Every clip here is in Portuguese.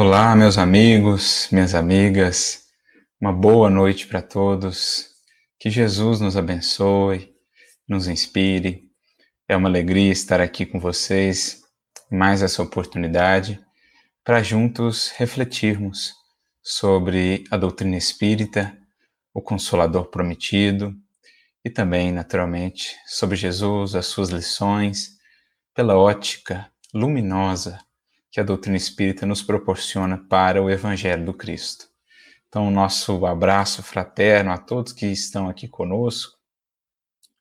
Olá, meus amigos, minhas amigas, uma boa noite para todos. Que Jesus nos abençoe, nos inspire. É uma alegria estar aqui com vocês, mais essa oportunidade para juntos refletirmos sobre a doutrina espírita, o Consolador prometido e também, naturalmente, sobre Jesus, as suas lições, pela ótica luminosa que a doutrina espírita nos proporciona para o Evangelho do Cristo. Então, nosso abraço fraterno a todos que estão aqui conosco,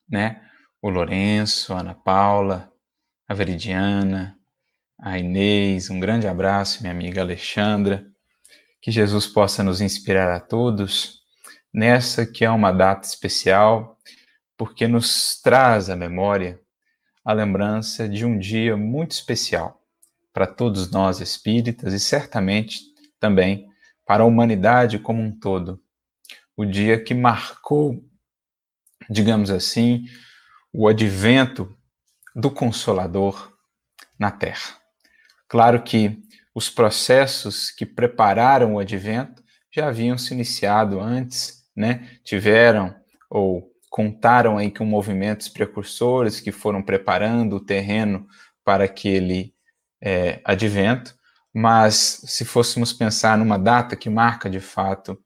né? O Lourenço, a Ana Paula, a Veridiana, a Inês, um grande abraço, minha amiga Alexandra. Que Jesus possa nos inspirar a todos nessa que é uma data especial, porque nos traz à memória a lembrança de um dia muito especial para todos nós espíritas e certamente também para a humanidade como um todo. O dia que marcou, digamos assim, o advento do Consolador na Terra. Claro que os processos que prepararam o advento já haviam se iniciado antes, né? Tiveram ou contaram aí com movimentos precursores que foram preparando o terreno para aquele é, advento, mas se fôssemos pensar numa data que marca de fato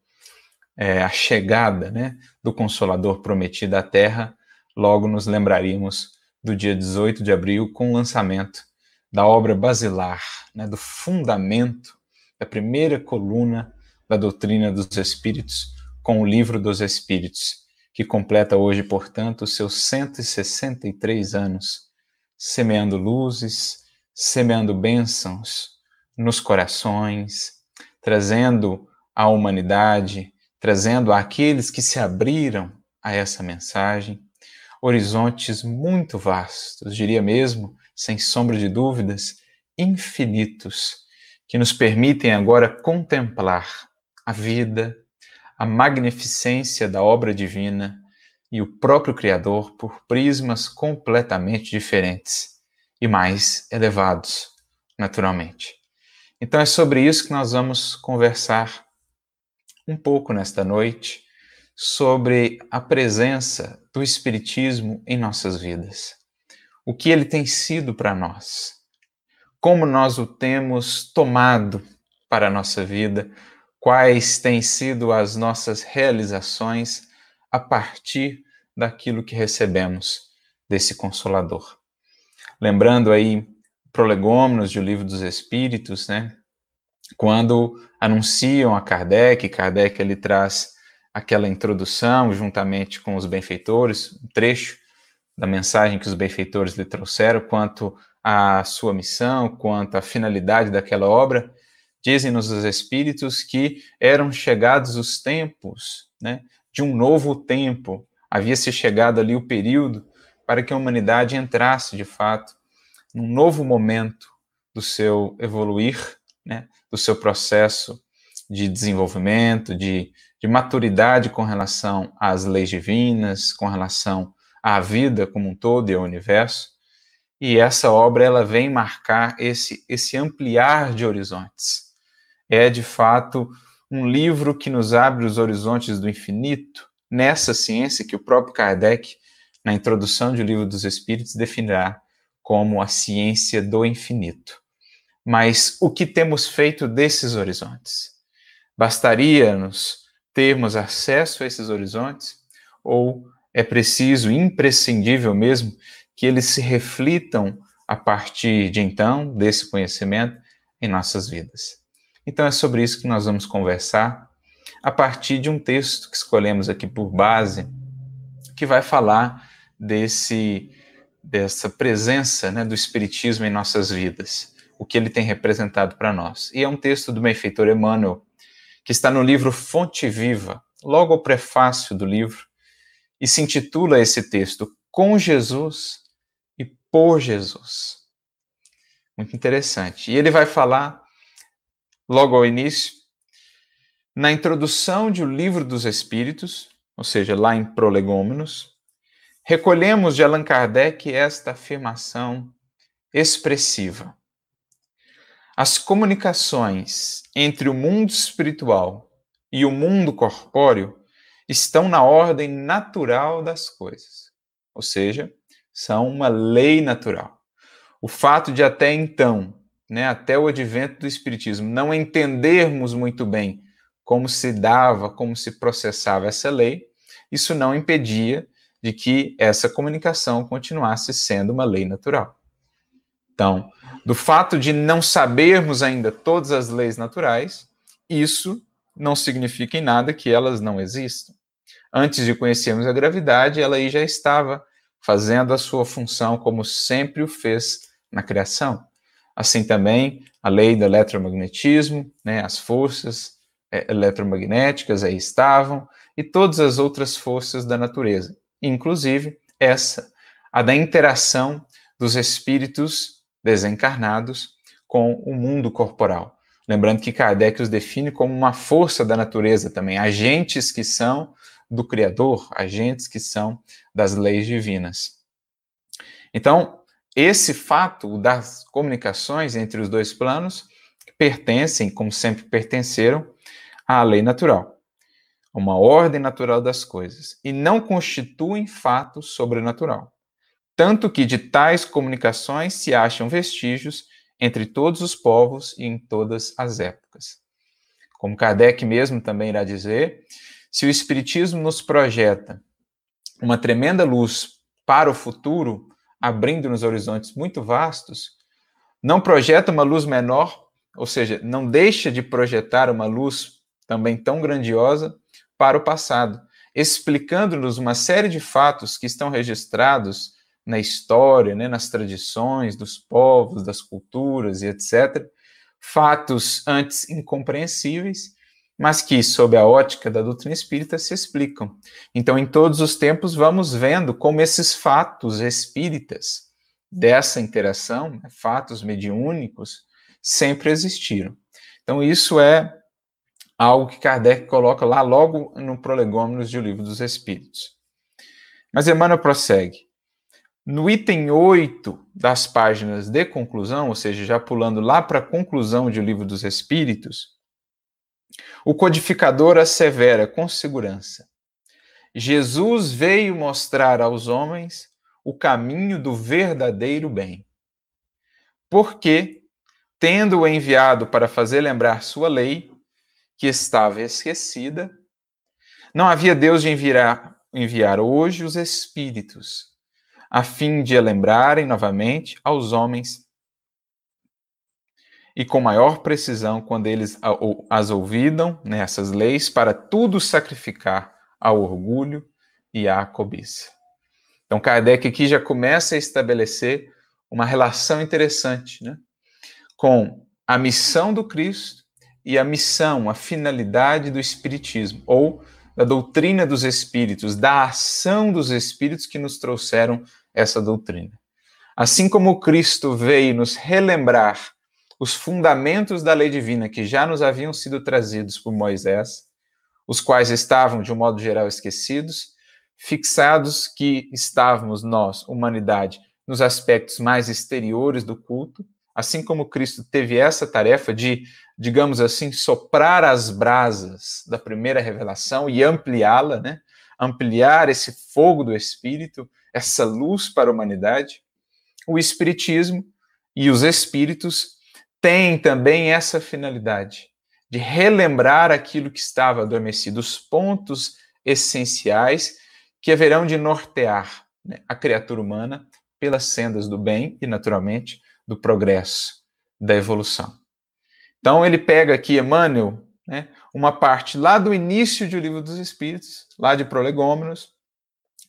é, a chegada né, do Consolador prometido à Terra, logo nos lembraríamos do dia 18 de abril com o lançamento da obra basilar, né, do fundamento, da primeira coluna da doutrina dos Espíritos, com o Livro dos Espíritos, que completa hoje, portanto, os seus 163 anos, semeando luzes, semeando bênçãos nos corações, trazendo à humanidade, trazendo àqueles que se abriram a essa mensagem, horizontes muito vastos, diria mesmo, sem sombra de dúvidas, infinitos, que nos permitem agora contemplar a vida, a magnificência da obra divina e o próprio Criador por prismas completamente diferentes e mais elevados, naturalmente. Então é sobre isso que nós vamos conversar um pouco nesta noite, sobre a presença do Espiritismo em nossas vidas. O que ele tem sido para nós, como nós o temos tomado para a nossa vida, quais têm sido as nossas realizações a partir daquilo que recebemos desse Consolador. Lembrando aí prolegômenos de O Livro dos Espíritos, né? Quando anunciam a Kardec, Kardec ele traz aquela introdução juntamente com os benfeitores, um trecho da mensagem que os benfeitores lhe trouxeram quanto à sua missão, quanto à finalidade daquela obra. Dizem-nos os espíritos que eram chegados os tempos, né, de um novo tempo. Havia se chegado ali o período para que a humanidade entrasse, de fato, num novo momento do seu evoluir, né, do seu processo de desenvolvimento, de, de maturidade com relação às leis divinas, com relação à vida como um todo e ao universo. E essa obra ela vem marcar esse esse ampliar de horizontes. É de fato um livro que nos abre os horizontes do infinito nessa ciência que o próprio Kardec na introdução de O Livro dos Espíritos, definirá como a ciência do infinito. Mas o que temos feito desses horizontes? Bastaria-nos termos acesso a esses horizontes? Ou é preciso, imprescindível mesmo, que eles se reflitam a partir de então, desse conhecimento, em nossas vidas? Então é sobre isso que nós vamos conversar a partir de um texto que escolhemos aqui por base, que vai falar desse dessa presença né, do Espiritismo em nossas vidas, o que ele tem representado para nós. E é um texto do benfeitor Emmanuel, que está no livro Fonte Viva, logo ao prefácio do livro, e se intitula esse texto Com Jesus e por Jesus. Muito interessante. E ele vai falar, logo ao início, na introdução de O Livro dos Espíritos, ou seja, lá em Prolegômenos, Recolhemos de Allan Kardec esta afirmação expressiva. as comunicações entre o mundo espiritual e o mundo corpóreo estão na ordem natural das coisas, ou seja, são uma lei natural. O fato de até então, né, até o advento do Espiritismo, não entendermos muito bem como se dava, como se processava essa lei, isso não impedia de que essa comunicação continuasse sendo uma lei natural. Então, do fato de não sabermos ainda todas as leis naturais, isso não significa em nada que elas não existam. Antes de conhecermos a gravidade, ela aí já estava fazendo a sua função como sempre o fez na criação. Assim também a lei do eletromagnetismo, né, as forças é, eletromagnéticas aí estavam, e todas as outras forças da natureza, inclusive essa, a da interação dos espíritos desencarnados com o mundo corporal. Lembrando que Kardec os define como uma força da natureza também, agentes que são do Criador, agentes que são das leis divinas. Então, esse fato das comunicações entre os dois planos pertencem, como sempre pertenceram, à lei natural, uma ordem natural das coisas, e não constituem fato sobrenatural. Tanto que de tais comunicações se acham vestígios entre todos os povos e em todas as épocas. Como Kardec mesmo também irá dizer, se o Espiritismo nos projeta uma tremenda luz para o futuro, abrindo-nos horizontes muito vastos, não projeta uma luz menor, ou seja, não deixa de projetar uma luz também tão grandiosa para o passado, explicando-nos uma série de fatos que estão registrados na história, né, nas tradições dos povos, das culturas e etc. Fatos antes incompreensíveis, mas que, sob a ótica da doutrina espírita, se explicam. Então, em todos os tempos, vamos vendo como esses fatos espíritas dessa interação, né, fatos mediúnicos, sempre existiram. Então, isso é algo que Kardec coloca lá logo no Prolegômenos de O Livro dos Espíritos. Mas Emmanuel prossegue. No item 8 das páginas de conclusão, ou seja, já pulando lá para a conclusão de O Livro dos Espíritos, o codificador assevera com segurança: Jesus veio mostrar aos homens o caminho do verdadeiro bem. Porque, tendo-o enviado para fazer lembrar sua lei, que estava esquecida, não havia Deus de enviar, enviar hoje os Espíritos, a fim de a lembrarem novamente aos homens e com maior precisão quando eles as ouvidam nessas leis para tudo sacrificar ao orgulho e à cobiça. Então Kardec aqui já começa a estabelecer uma relação interessante, né, com a missão do Cristo e a missão, a finalidade do Espiritismo, ou da doutrina dos Espíritos, da ação dos Espíritos que nos trouxeram essa doutrina. Assim como Cristo veio nos relembrar os fundamentos da lei divina que já nos haviam sido trazidos por Moisés, os quais estavam, de um modo geral, esquecidos, fixados que estávamos nós, humanidade, nos aspectos mais exteriores do culto, assim como Cristo teve essa tarefa de digamos assim, soprar as brasas da primeira revelação e ampliá-la, né? ampliar esse fogo do Espírito, essa luz para a humanidade, o Espiritismo e os Espíritos têm também essa finalidade de relembrar aquilo que estava adormecido, os pontos essenciais que haverão de nortear né, a criatura humana pelas sendas do bem e, naturalmente, do progresso, da evolução. Então ele pega aqui Emmanuel, né, uma parte lá do início do Livro dos Espíritos, lá de Prolegômenos,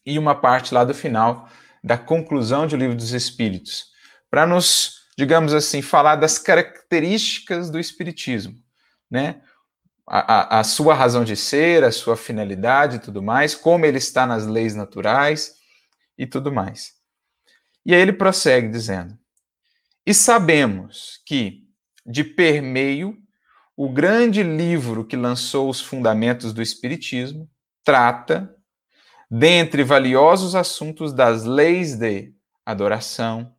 e uma parte lá do final da conclusão do Livro dos Espíritos, para nos, digamos assim, falar das características do Espiritismo, né? A, a, a sua razão de ser, a sua finalidade e tudo mais, como ele está nas leis naturais e tudo mais. E aí ele prossegue dizendo: E sabemos que de permeio, o grande livro que lançou os fundamentos do Espiritismo trata, dentre valiosos assuntos, das leis de adoração,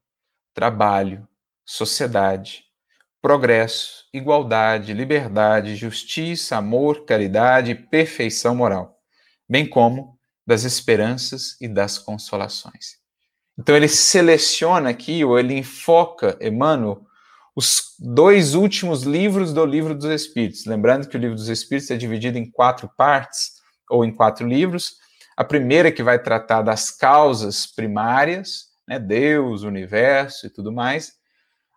trabalho, sociedade, progresso, igualdade, liberdade, justiça, amor, caridade e perfeição moral, bem como das esperanças e das consolações. Então ele seleciona aqui, ou ele enfoca, Emmanuel, os dois últimos livros do Livro dos Espíritos. Lembrando que o Livro dos Espíritos é dividido em quatro partes, ou em quatro livros. A primeira que vai tratar das causas primárias, né, Deus, universo e tudo mais.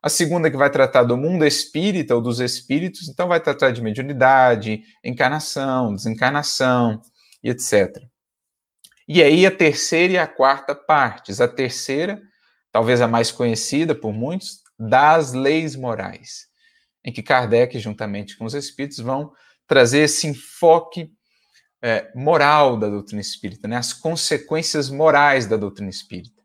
A segunda que vai tratar do mundo espírita ou dos espíritos, então vai tratar de mediunidade, encarnação, desencarnação e etc. E aí a terceira e a quarta partes. A terceira, talvez a mais conhecida por muitos, das leis morais, em que Kardec, juntamente com os espíritos, vão trazer esse enfoque é, moral da doutrina espírita, né? as consequências morais da doutrina espírita.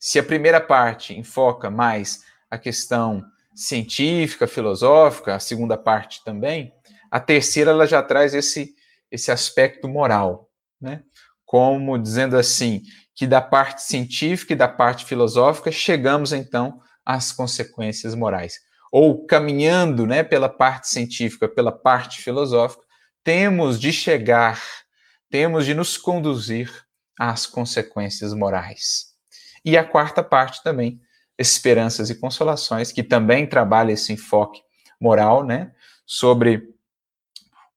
Se a primeira parte enfoca mais a questão científica, filosófica, a segunda parte também, a terceira ela já traz esse, esse aspecto moral, né? Como dizendo assim, que da parte científica e da parte filosófica chegamos então às consequências morais. Ou caminhando né, pela parte científica, pela parte filosófica, temos de chegar, temos de nos conduzir às consequências morais. E a quarta parte também, esperanças e consolações, que também trabalha esse enfoque moral, né, sobre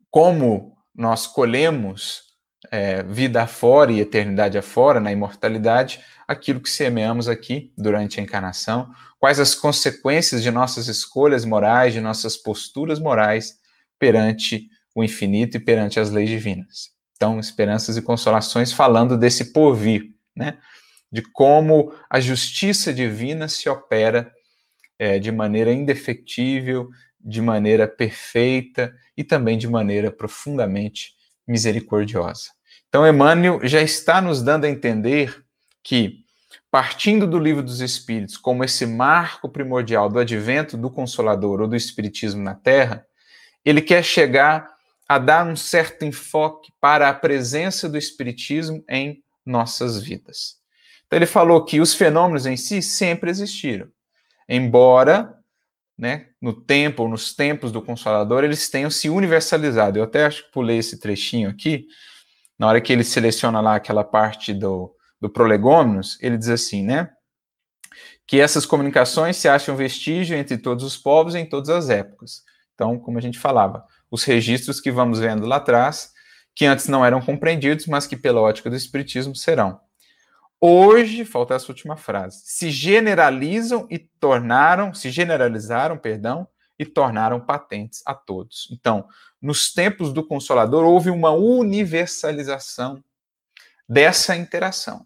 como nós colhemos é, vida afora e eternidade afora, na imortalidade, aquilo que semeamos aqui durante a encarnação, quais as consequências de nossas escolhas morais, de nossas posturas morais perante o infinito e perante as leis divinas. Então, esperanças e consolações falando desse porvir, né? De como a justiça divina se opera é, de maneira indefectível, de maneira perfeita e também de maneira profundamente misericordiosa. Então, Emmanuel já está nos dando a entender que, partindo do livro dos Espíritos como esse marco primordial do advento do Consolador ou do Espiritismo na Terra, ele quer chegar a dar um certo enfoque para a presença do Espiritismo em nossas vidas. Então, ele falou que os fenômenos em si sempre existiram, embora né, no tempo nos tempos do Consolador, eles tenham se universalizado. Eu até acho que pulei esse trechinho aqui, na hora que ele seleciona lá aquela parte do, do prolegômenos, ele diz assim, né, que essas comunicações se acham vestígio entre todos os povos em todas as épocas. Então, como a gente falava, os registros que vamos vendo lá atrás, que antes não eram compreendidos, mas que pela ótica do Espiritismo serão. Hoje, falta essa última frase, se generalizam e tornaram, se generalizaram, perdão, e tornaram patentes a todos. Então, nos tempos do Consolador, houve uma universalização dessa interação.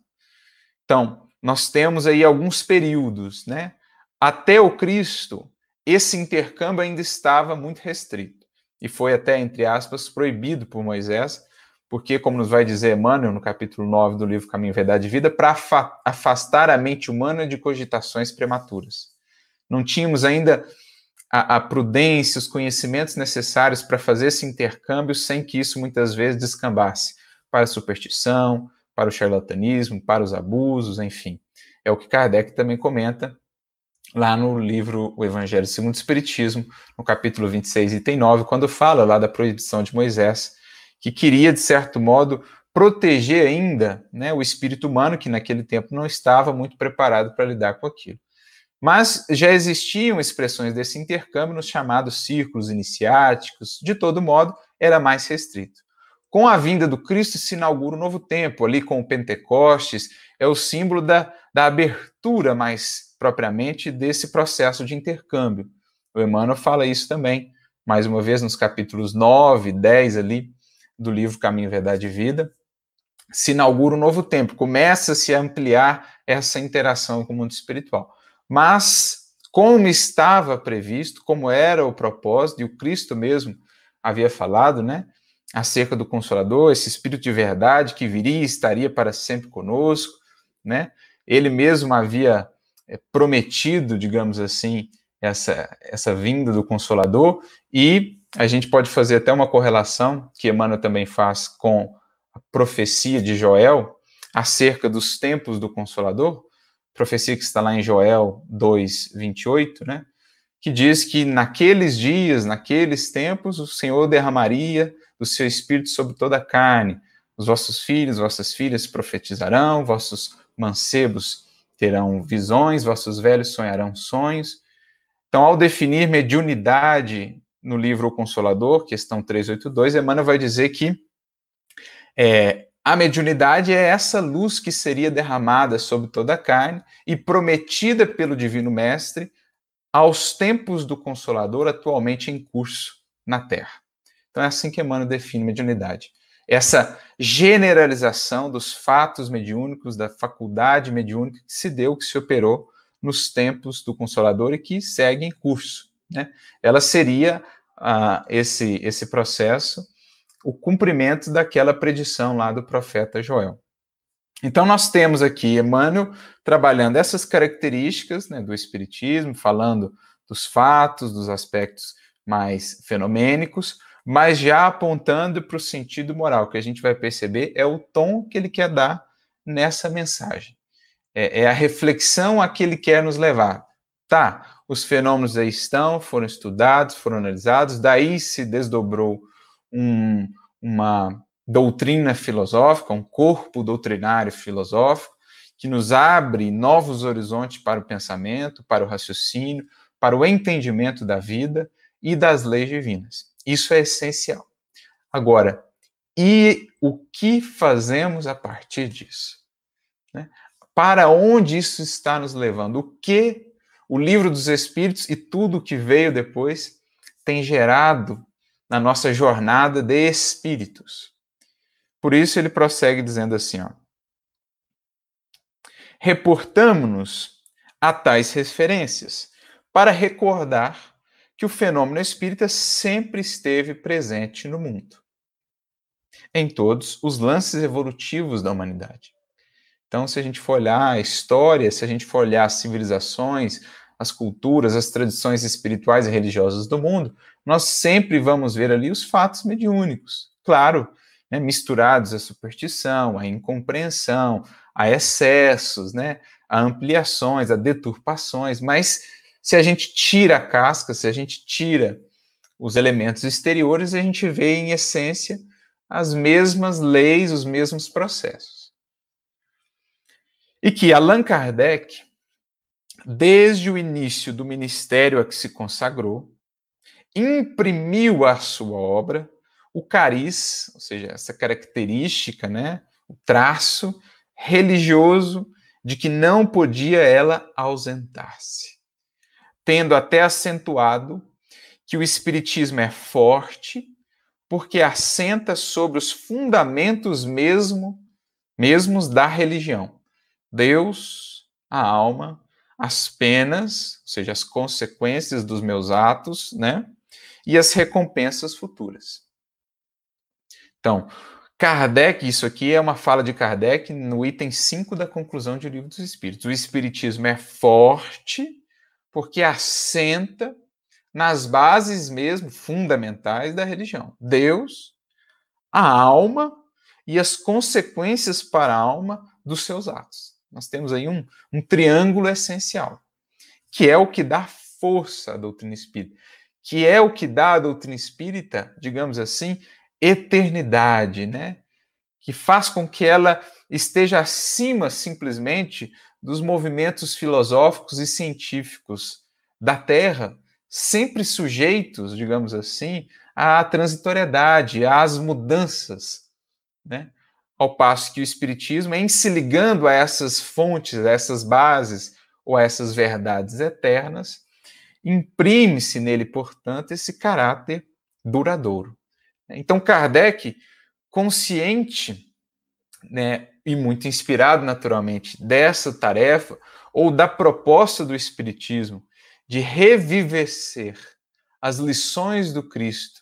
Então, nós temos aí alguns períodos, né? Até o Cristo, esse intercâmbio ainda estava muito restrito e foi até, entre aspas, proibido por Moisés, porque, como nos vai dizer Emmanuel no capítulo 9 do livro Caminho, Verdade e Vida, para afastar a mente humana de cogitações prematuras. Não tínhamos ainda a, a prudência, os conhecimentos necessários para fazer esse intercâmbio sem que isso muitas vezes descambasse para a superstição, para o charlatanismo, para os abusos, enfim. É o que Kardec também comenta lá no livro O Evangelho segundo o Espiritismo, no capítulo 26, item 9, quando fala lá da proibição de Moisés que queria, de certo modo, proteger ainda né, o espírito humano, que naquele tempo não estava muito preparado para lidar com aquilo. Mas já existiam expressões desse intercâmbio nos chamados círculos iniciáticos, de todo modo, era mais restrito. Com a vinda do Cristo se inaugura um novo tempo, ali com o Pentecostes, é o símbolo da, da abertura mais propriamente desse processo de intercâmbio. O Emmanuel fala isso também, mais uma vez, nos capítulos 9, 10 ali, do livro Caminho, Verdade e Vida, se inaugura um novo tempo, começa a ampliar essa interação com o mundo espiritual. Mas, como estava previsto, como era o propósito, e o Cristo mesmo havia falado, né, acerca do Consolador, esse Espírito de verdade que viria e estaria para sempre conosco, né, ele mesmo havia eh, prometido, digamos assim, essa, essa vinda do Consolador, e a gente pode fazer até uma correlação, que Emmanuel também faz com a profecia de Joel, acerca dos tempos do Consolador, profecia que está lá em Joel 2, 28, né? que diz que naqueles dias, naqueles tempos, o Senhor derramaria do seu espírito sobre toda a carne. Os vossos filhos, vossas filhas profetizarão, vossos mancebos terão visões, vossos velhos sonharão sonhos. Então, ao definir mediunidade no livro O Consolador, questão 382, Emmanuel vai dizer que é, a mediunidade é essa luz que seria derramada sobre toda a carne e prometida pelo Divino Mestre aos tempos do Consolador atualmente em curso na Terra. Então é assim que Emmanuel define mediunidade. Essa generalização dos fatos mediúnicos, da faculdade mediúnica que se deu, que se operou nos tempos do Consolador e que segue em curso. Né? Ela seria ah, esse, esse processo o cumprimento daquela predição lá do profeta Joel. Então, nós temos aqui Emmanuel trabalhando essas características né, do Espiritismo, falando dos fatos, dos aspectos mais fenomênicos, mas já apontando para o sentido moral, que a gente vai perceber é o tom que ele quer dar nessa mensagem. É, é a reflexão a que ele quer nos levar. Tá, os fenômenos aí estão, foram estudados, foram analisados, daí se desdobrou um, uma doutrina filosófica, um corpo doutrinário filosófico, que nos abre novos horizontes para o pensamento, para o raciocínio, para o entendimento da vida e das leis divinas. Isso é essencial. Agora, e o que fazemos a partir disso? Né? Para onde isso está nos levando? O que o livro dos Espíritos e tudo o que veio depois tem gerado na nossa jornada de espíritos. Por isso ele prossegue dizendo assim, ó: Reportamos-nos a tais referências para recordar que o fenômeno espírita sempre esteve presente no mundo, em todos os lances evolutivos da humanidade. Então, se a gente for olhar a história, se a gente for olhar as civilizações, as culturas, as tradições espirituais e religiosas do mundo, nós sempre vamos ver ali os fatos mediúnicos. Claro, né, misturados à superstição, à incompreensão, a excessos, né, a ampliações, a deturpações, mas se a gente tira a casca, se a gente tira os elementos exteriores, a gente vê em essência as mesmas leis, os mesmos processos. E que Allan Kardec, desde o início do ministério a que se consagrou, imprimiu à sua obra o cariz, ou seja, essa característica, né, o traço religioso de que não podia ela ausentar-se, tendo até acentuado que o espiritismo é forte porque assenta sobre os fundamentos mesmo mesmos da religião. Deus, a alma, as penas, ou seja, as consequências dos meus atos, né? E as recompensas futuras. Então, Kardec, isso aqui é uma fala de Kardec no item 5 da conclusão de Livro dos Espíritos. O Espiritismo é forte porque assenta nas bases mesmo fundamentais da religião. Deus, a alma e as consequências para a alma dos seus atos. Nós temos aí um, um triângulo essencial, que é o que dá força à doutrina espírita, que é o que dá à doutrina espírita, digamos assim, eternidade, né? Que faz com que ela esteja acima simplesmente dos movimentos filosóficos e científicos da Terra, sempre sujeitos, digamos assim, à transitoriedade, às mudanças, né? Ao passo que o Espiritismo, em se ligando a essas fontes, a essas bases ou a essas verdades eternas, imprime-se nele, portanto, esse caráter duradouro. Então, Kardec, consciente né, e muito inspirado, naturalmente, dessa tarefa ou da proposta do Espiritismo de revivecer as lições do Cristo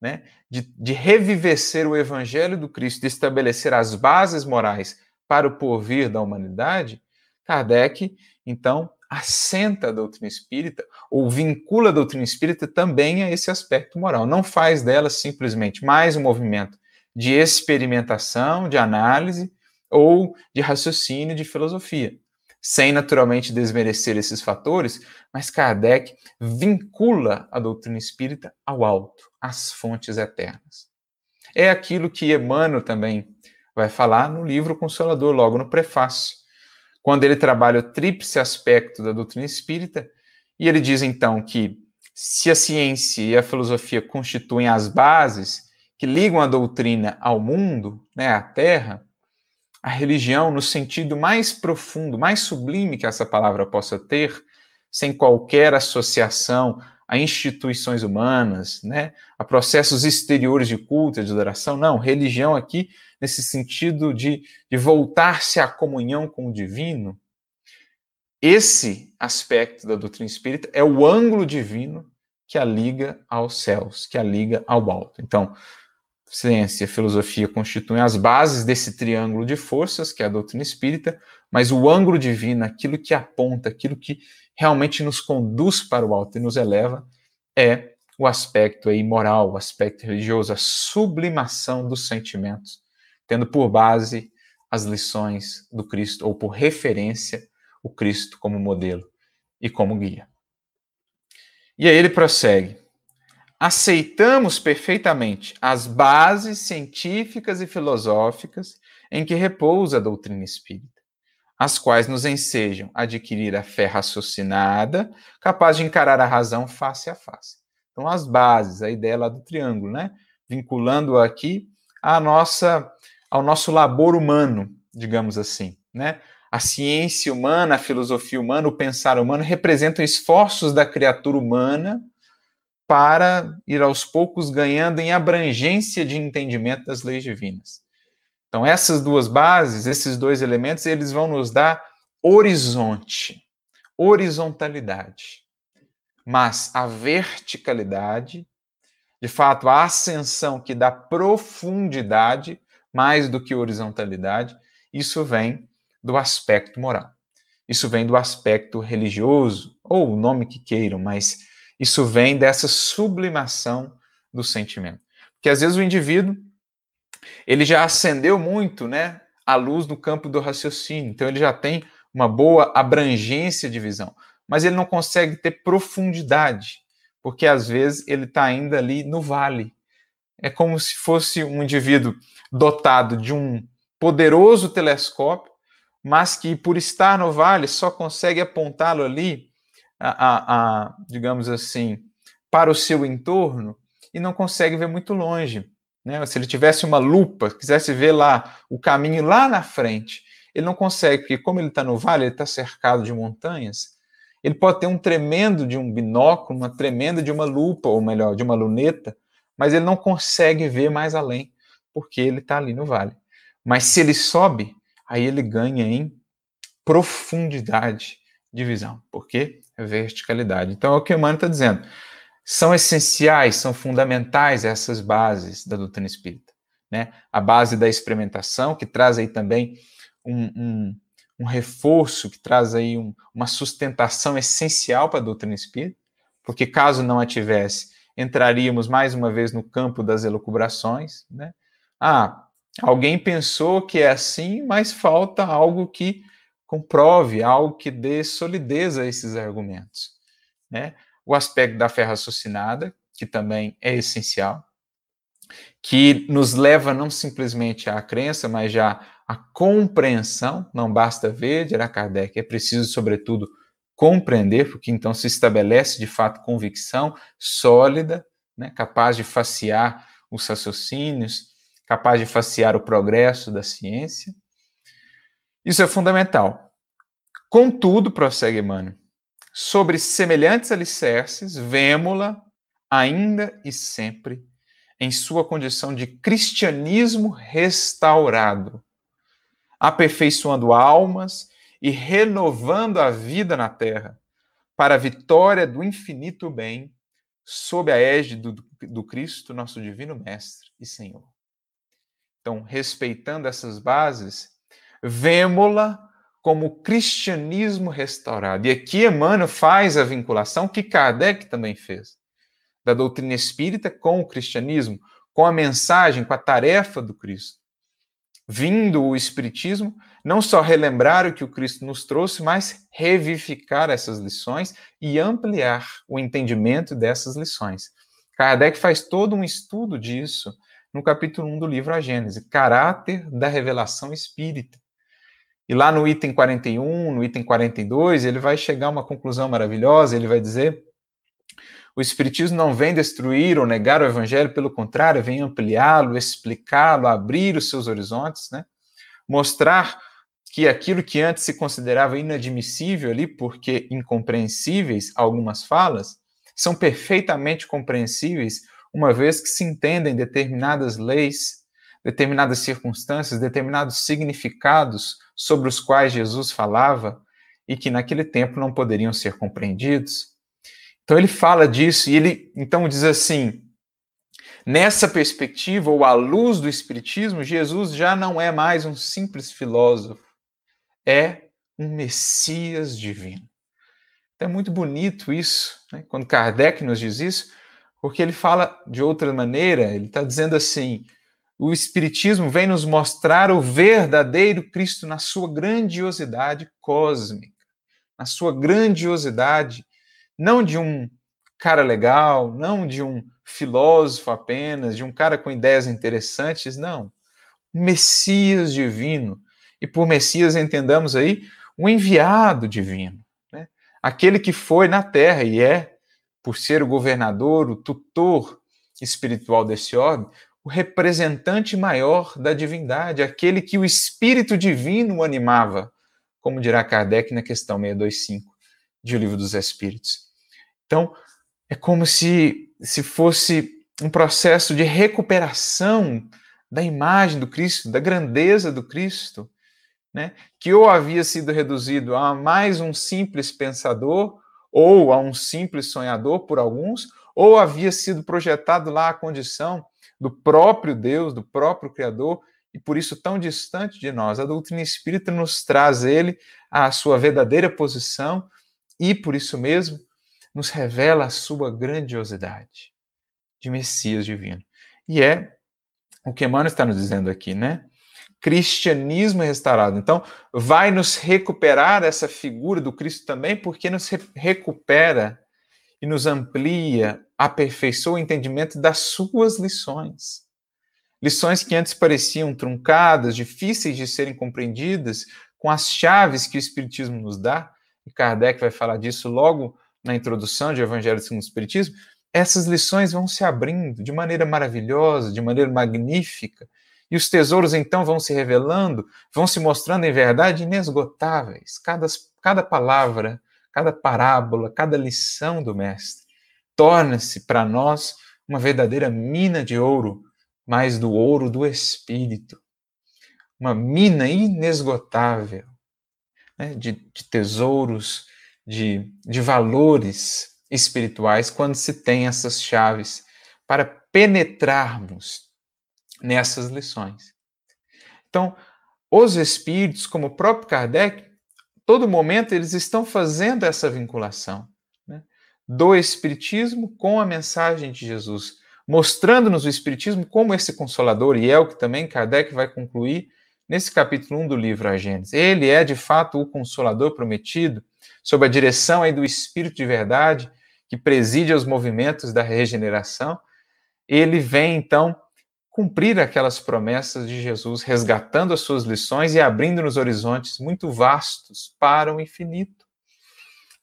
né, de, de revivecer o evangelho do Cristo, de estabelecer as bases morais para o porvir da humanidade, Kardec, então, assenta a doutrina espírita, ou vincula a doutrina espírita também a esse aspecto moral. Não faz dela simplesmente mais um movimento de experimentação, de análise ou de raciocínio, de filosofia, sem naturalmente desmerecer esses fatores, mas Kardec vincula a doutrina espírita ao alto, às fontes eternas. É aquilo que Emmanuel também vai falar no livro Consolador, logo no prefácio, quando ele trabalha o tríplice aspecto da doutrina espírita, e ele diz então que se a ciência e a filosofia constituem as bases que ligam a doutrina ao mundo, né, à Terra, a religião, no sentido mais profundo, mais sublime que essa palavra possa ter, sem qualquer associação a instituições humanas, né, a processos exteriores de culto, de adoração. Não, religião aqui, nesse sentido de, de voltar-se à comunhão com o divino. Esse aspecto da doutrina espírita é o ângulo divino que a liga aos céus, que a liga ao alto. Então, ciência e filosofia constituem as bases desse triângulo de forças, que é a doutrina espírita, mas o ângulo divino, aquilo que aponta, aquilo que realmente nos conduz para o alto e nos eleva, é o aspecto aí moral, o aspecto religioso, a sublimação dos sentimentos, tendo por base as lições do Cristo, ou por referência o Cristo como modelo e como guia. E aí ele prossegue aceitamos perfeitamente as bases científicas e filosóficas em que repousa a doutrina espírita, as quais nos ensejam adquirir a fé raciocinada, capaz de encarar a razão face a face. Então, as bases, a ideia lá do triângulo, né? Vinculando aqui a nossa, ao nosso labor humano, digamos assim, né? A ciência humana, a filosofia humana, o pensar humano representam esforços da criatura humana para ir aos poucos ganhando em abrangência de entendimento das leis divinas. Então, essas duas bases, esses dois elementos, eles vão nos dar horizonte, horizontalidade. Mas a verticalidade, de fato, a ascensão que dá profundidade, mais do que horizontalidade, isso vem do aspecto moral. Isso vem do aspecto religioso, ou o nome que queiram, mas isso vem dessa sublimação do sentimento. Porque às vezes o indivíduo ele já acendeu muito, né, a luz no campo do raciocínio, então ele já tem uma boa abrangência de visão, mas ele não consegue ter profundidade, porque às vezes ele está ainda ali no vale. É como se fosse um indivíduo dotado de um poderoso telescópio, mas que por estar no vale só consegue apontá-lo ali a, a, a, digamos assim, para o seu entorno e não consegue ver muito longe. Né? Se ele tivesse uma lupa, quisesse ver lá o caminho lá na frente, ele não consegue, porque como ele está no vale, ele está cercado de montanhas, ele pode ter um tremendo de um binóculo, uma tremenda de uma lupa, ou melhor, de uma luneta, mas ele não consegue ver mais além, porque ele está ali no vale. Mas se ele sobe, aí ele ganha em profundidade de visão, porque verticalidade. Então, é o que Emmanuel está dizendo. São essenciais, são fundamentais essas bases da doutrina espírita. Né? A base da experimentação, que traz aí também um, um, um reforço, que traz aí um, uma sustentação essencial para a doutrina espírita, porque caso não a tivesse, entraríamos mais uma vez no campo das elucubrações. Né? Ah, alguém pensou que é assim, mas falta algo que comprove algo que dê solidez a esses argumentos. Né? O aspecto da fé raciocinada, que também é essencial, que nos leva não simplesmente à crença, mas já à compreensão. Não basta ver, dirá Kardec, é preciso, sobretudo, compreender, porque então se estabelece de fato convicção sólida, né, capaz de facear os raciocínios, capaz de facear o progresso da ciência. Isso é fundamental. Contudo, prossegue Emmanuel, sobre semelhantes alicerces, vemos-la ainda e sempre em sua condição de cristianismo restaurado, aperfeiçoando almas e renovando a vida na terra, para a vitória do infinito bem, sob a égide do, do Cristo, nosso divino Mestre e Senhor. Então, respeitando essas bases, vemos-la como cristianismo restaurado. E aqui Emmanuel faz a vinculação que Kardec também fez, da doutrina espírita com o cristianismo, com a mensagem, com a tarefa do Cristo. vindo o Espiritismo, não só relembrar o que o Cristo nos trouxe, mas revivificar essas lições e ampliar o entendimento dessas lições. Kardec faz todo um estudo disso no capítulo 1 do livro A Gênese, caráter da revelação espírita. E lá no item 41, no item 42, ele vai chegar a uma conclusão maravilhosa, ele vai dizer: o Espiritismo não vem destruir ou negar o Evangelho, pelo contrário, vem ampliá-lo, explicá-lo, abrir os seus horizontes, né? mostrar que aquilo que antes se considerava inadmissível ali, porque incompreensíveis, algumas falas, são perfeitamente compreensíveis, uma vez que se entendem determinadas leis, determinadas circunstâncias, determinados significados sobre os quais Jesus falava e que naquele tempo não poderiam ser compreendidos. Então ele fala disso e ele então diz assim: nessa perspectiva ou à luz do espiritismo, Jesus já não é mais um simples filósofo, é um Messias divino. Então é muito bonito isso, né? quando Kardec nos diz isso, porque ele fala de outra maneira, ele está dizendo assim: o Espiritismo vem nos mostrar o verdadeiro Cristo na sua grandiosidade cósmica, na sua grandiosidade, não de um cara legal, não de um filósofo apenas, de um cara com ideias interessantes, não. Messias divino. E por Messias entendamos aí um enviado divino, né? aquele que foi na terra e é, por ser o governador, o tutor espiritual desse orbe, o representante maior da divindade, aquele que o Espírito Divino animava, como dirá Kardec na questão 625 de O Livro dos Espíritos. Então, é como se, se fosse um processo de recuperação da imagem do Cristo, da grandeza do Cristo, né? que ou havia sido reduzido a mais um simples pensador, ou a um simples sonhador por alguns, ou havia sido projetado lá a condição do próprio Deus, do próprio Criador, e por isso tão distante de nós. A doutrina espírita nos traz ele à sua verdadeira posição e por isso mesmo nos revela a sua grandiosidade de Messias divino. E é o que Emmanuel está nos dizendo aqui, né? Cristianismo restaurado. Então, vai nos recuperar essa figura do Cristo também, porque nos recupera e nos amplia, aperfeiçoa o entendimento das suas lições. Lições que antes pareciam truncadas, difíceis de serem compreendidas, com as chaves que o Espiritismo nos dá, e Kardec vai falar disso logo na introdução de Evangelho segundo o Espiritismo, essas lições vão se abrindo de maneira maravilhosa, de maneira magnífica, e os tesouros então vão se revelando, vão se mostrando em verdade inesgotáveis. Cada, cada palavra cada parábola, cada lição do Mestre torna-se para nós uma verdadeira mina de ouro, mas do ouro do Espírito. Uma mina inesgotável né, de, de, tesouros, de, de valores espirituais, quando se tem essas chaves para penetrarmos nessas lições. Então, os espíritos, como o próprio Kardec, todo momento eles estão fazendo essa vinculação do Espiritismo com a mensagem de Jesus, mostrando-nos o Espiritismo como esse consolador, e é o que também Kardec vai concluir nesse capítulo 1 do livro A Gênesis. Ele é, de fato, o consolador prometido, sob a direção aí do Espírito de verdade, que preside os movimentos da regeneração. Ele vem, então, cumprir aquelas promessas de Jesus, resgatando as suas lições e abrindo-nos horizontes muito vastos para o infinito.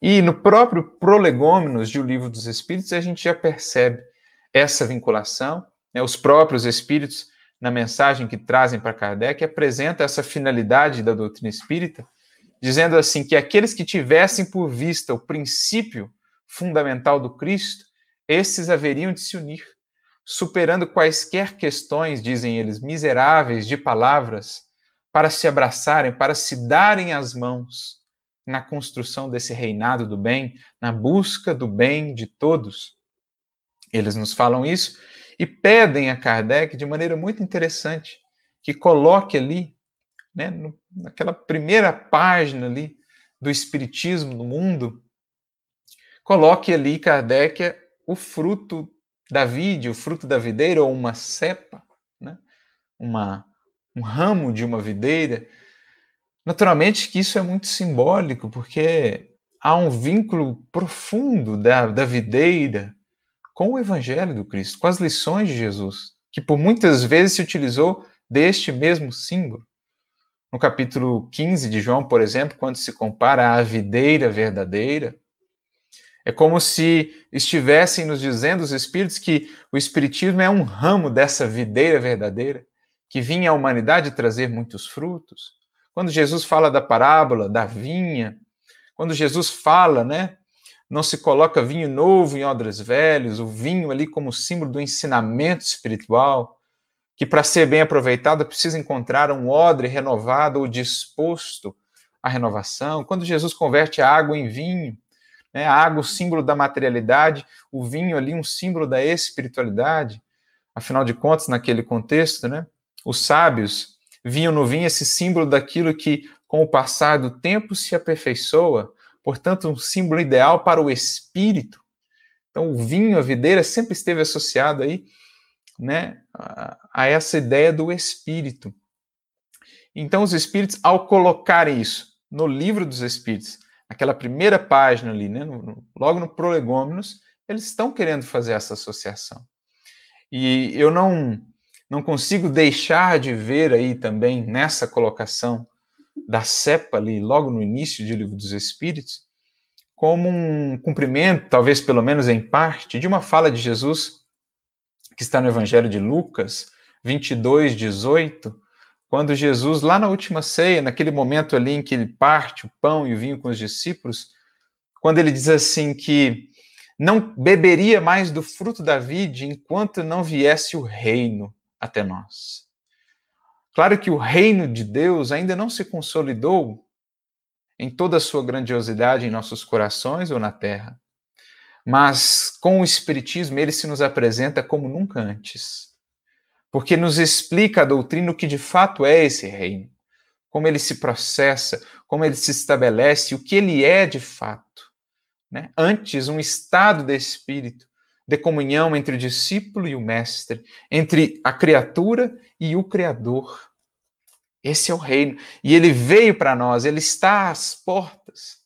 E no próprio Prolegômenos de O Livro dos Espíritos, a gente já percebe essa vinculação. Né? Os próprios Espíritos, na mensagem que trazem para Kardec, apresentam essa finalidade da doutrina espírita, dizendo assim que aqueles que tivessem por vista o princípio fundamental do Cristo, esses haveriam de se unir superando quaisquer questões, dizem eles, miseráveis de palavras, para se abraçarem, para se darem as mãos na construção desse reinado do bem, na busca do bem de todos. Eles nos falam isso e pedem a Kardec de maneira muito interessante que coloque ali, né, naquela primeira página ali do Espiritismo no mundo, coloque ali Kardec o fruto da vide, o fruto da videira, ou uma cepa, né? uma, um ramo de uma videira, naturalmente que isso é muito simbólico, porque há um vínculo profundo da, da videira com o Evangelho do Cristo, com as lições de Jesus, que por muitas vezes se utilizou deste mesmo símbolo. No capítulo 15 de João, por exemplo, quando se compara à videira verdadeira, é como se estivessem nos dizendo os Espíritos que o Espiritismo é um ramo dessa videira verdadeira, que vinha à humanidade trazer muitos frutos. Quando Jesus fala da parábola da vinha, quando Jesus fala, né, não se coloca vinho novo em odres velhos, o vinho ali como símbolo do ensinamento espiritual, que para ser bem aproveitado precisa encontrar um odre renovado ou disposto à renovação. Quando Jesus converte a água em vinho, né, a água, o símbolo da materialidade, o vinho ali, um símbolo da espiritualidade. Afinal de contas, naquele contexto, né, os sábios viam no vinho esse símbolo daquilo que, com o passar do tempo, se aperfeiçoa portanto, um símbolo ideal para o espírito. Então, o vinho, a videira, sempre esteve associado aí, né, a, a essa ideia do espírito. Então, os espíritos, ao colocarem isso no livro dos espíritos, aquela primeira página ali, né, no, no, logo no Prolegômenos, eles estão querendo fazer essa associação. E eu não, não consigo deixar de ver aí também nessa colocação da cepa ali, logo no início do Livro dos Espíritos, como um cumprimento, talvez pelo menos em parte, de uma fala de Jesus que está no Evangelho de Lucas 22, 18, quando Jesus, lá na última ceia, naquele momento ali em que ele parte o pão e o vinho com os discípulos, quando ele diz assim que não beberia mais do fruto da vide enquanto não viesse o reino até nós. Claro que o reino de Deus ainda não se consolidou em toda a sua grandiosidade em nossos corações ou na terra. Mas com o Espiritismo ele se nos apresenta como nunca antes. Porque nos explica a doutrina o que de fato é esse reino, como ele se processa, como ele se estabelece, o que ele é de fato. Né? Antes, um estado de espírito, de comunhão entre o discípulo e o mestre, entre a criatura e o Criador. Esse é o reino. E ele veio para nós, ele está às portas.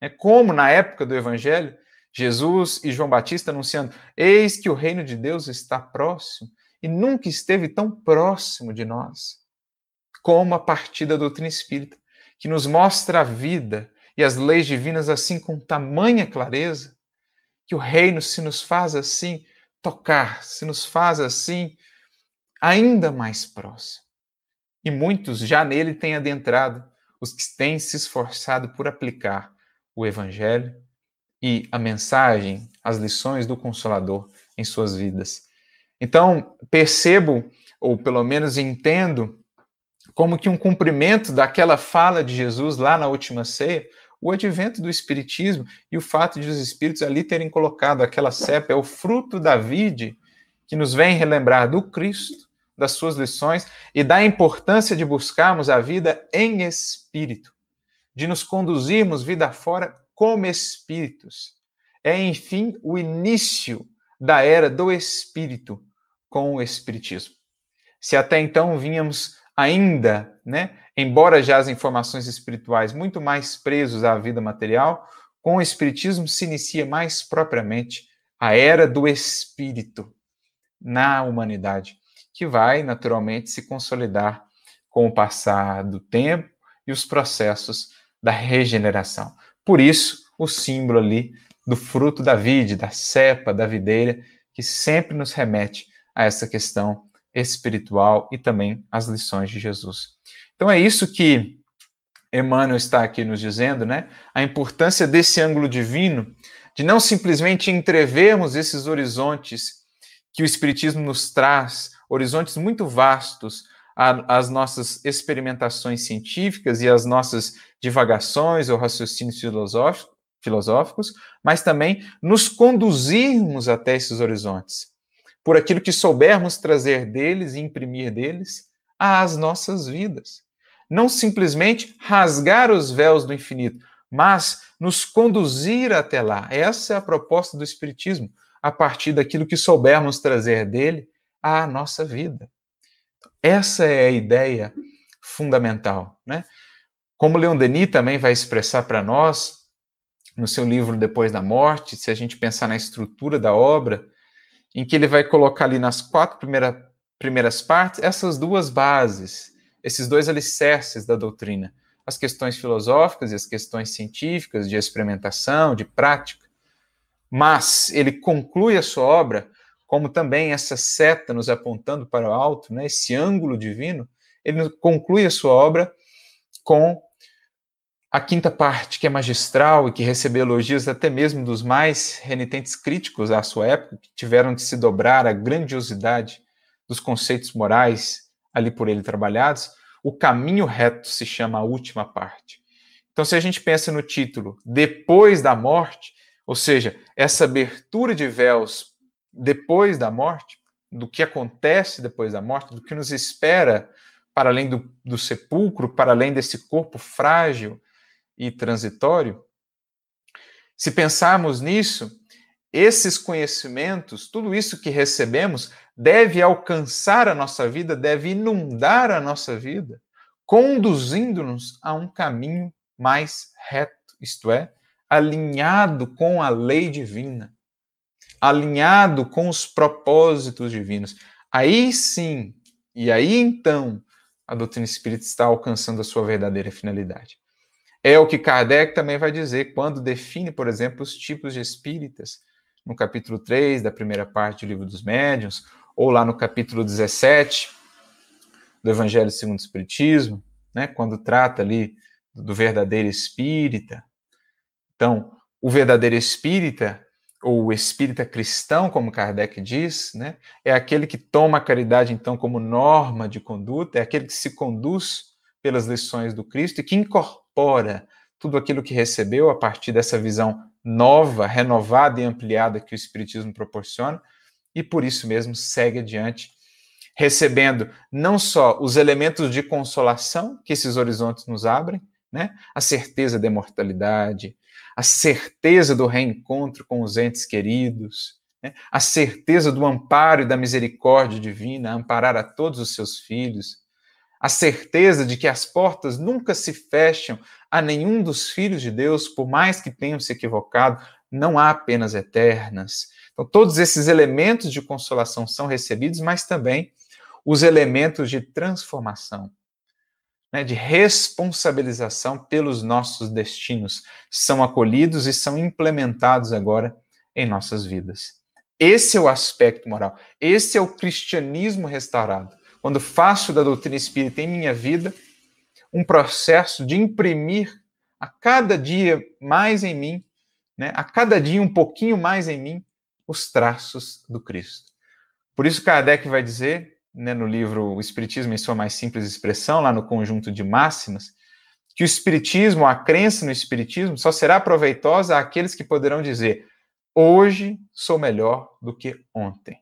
É como na época do Evangelho, Jesus e João Batista anunciando: Eis que o reino de Deus está próximo. E nunca esteve tão próximo de nós como a partir da doutrina espírita, que nos mostra a vida e as leis divinas assim com tamanha clareza, que o reino se nos faz assim tocar, se nos faz assim ainda mais próximo. E muitos já nele têm adentrado, os que têm se esforçado por aplicar o Evangelho e a mensagem, as lições do Consolador em suas vidas. Então, percebo, ou pelo menos entendo, como que um cumprimento daquela fala de Jesus lá na última ceia, o advento do Espiritismo e o fato de os Espíritos ali terem colocado aquela cepa, é o fruto da vide que nos vem relembrar do Cristo, das suas lições e da importância de buscarmos a vida em espírito, de nos conduzirmos vida fora como espíritos. É, enfim, o início da era do espírito com o espiritismo. Se até então vínhamos ainda, né, embora já as informações espirituais muito mais presos à vida material, com o espiritismo se inicia mais propriamente a era do espírito na humanidade que vai naturalmente se consolidar com o passar do tempo e os processos da regeneração. Por isso, o símbolo ali do fruto da vide, da cepa, da videira, que sempre nos remete a essa questão espiritual e também às lições de Jesus. Então é isso que Emmanuel está aqui nos dizendo, né? A importância desse ângulo divino, de não simplesmente entrevermos esses horizontes que o Espiritismo nos traz horizontes muito vastos às nossas experimentações científicas e às nossas divagações ou raciocínios filosóficos, mas também nos conduzirmos até esses horizontes, por aquilo que soubermos trazer deles e imprimir deles às nossas vidas. Não simplesmente rasgar os véus do infinito, mas nos conduzir até lá. Essa é a proposta do Espiritismo, a partir daquilo que soubermos trazer dele à nossa vida. Essa é a ideia fundamental, né? Como Leon Denis também vai expressar para nós no seu livro Depois da Morte, se a gente pensar na estrutura da obra, em que ele vai colocar ali nas quatro primeira, primeiras partes essas duas bases, esses dois alicerces da doutrina, as questões filosóficas e as questões científicas, de experimentação, de prática. Mas ele conclui a sua obra, como também essa seta nos apontando para o alto, né, esse ângulo divino, ele conclui a sua obra com a quinta parte, que é magistral e que recebeu elogios até mesmo dos mais renitentes críticos à sua época, que tiveram de se dobrar à grandiosidade dos conceitos morais ali por ele trabalhados, o caminho reto se chama a última parte. Então, se a gente pensa no título Depois da Morte, ou seja, essa abertura de véus depois da morte, do que acontece depois da morte, do que nos espera para além do, do sepulcro, para além desse corpo frágil, e transitório, se pensarmos nisso, esses conhecimentos, tudo isso que recebemos, deve alcançar a nossa vida, deve inundar a nossa vida, conduzindo-nos a um caminho mais reto, isto é, alinhado com a lei divina, alinhado com os propósitos divinos. Aí sim, e aí então, a doutrina espírita está alcançando a sua verdadeira finalidade. É o que Kardec também vai dizer quando define, por exemplo, os tipos de espíritas, no capítulo 3 da primeira parte do Livro dos Médiuns, ou lá no capítulo 17 do Evangelho segundo o Espiritismo, né, quando trata ali do verdadeiro espírita. Então, o verdadeiro espírita, ou o espírita cristão, como Kardec diz, né, é aquele que toma a caridade, então, como norma de conduta, é aquele que se conduz pelas lições do Cristo e que incorpora tudo aquilo que recebeu a partir dessa visão nova, renovada e ampliada que o Espiritismo proporciona, e por isso mesmo segue adiante, recebendo não só os elementos de consolação que esses horizontes nos abrem, né? a certeza da imortalidade, a certeza do reencontro com os entes queridos, né? a certeza do amparo e da misericórdia divina, amparar a todos os seus filhos, a certeza de que as portas nunca se fecham a nenhum dos filhos de Deus, por mais que tenham se equivocado, não há penas eternas. Então, todos esses elementos de consolação são recebidos, mas também os elementos de transformação, né, de responsabilização pelos nossos destinos são acolhidos e são implementados agora em nossas vidas. Esse é o aspecto moral, esse é o cristianismo restaurado quando faço da doutrina espírita em minha vida um processo de imprimir a cada dia mais em mim, né, a cada dia um pouquinho mais em mim, os traços do Cristo. Por isso, Kardec vai dizer, né, no livro O Espiritismo em Sua Mais Simples Expressão, lá no conjunto de máximas, que o Espiritismo, a crença no Espiritismo, só será proveitosa àqueles que poderão dizer: hoje sou melhor do que ontem.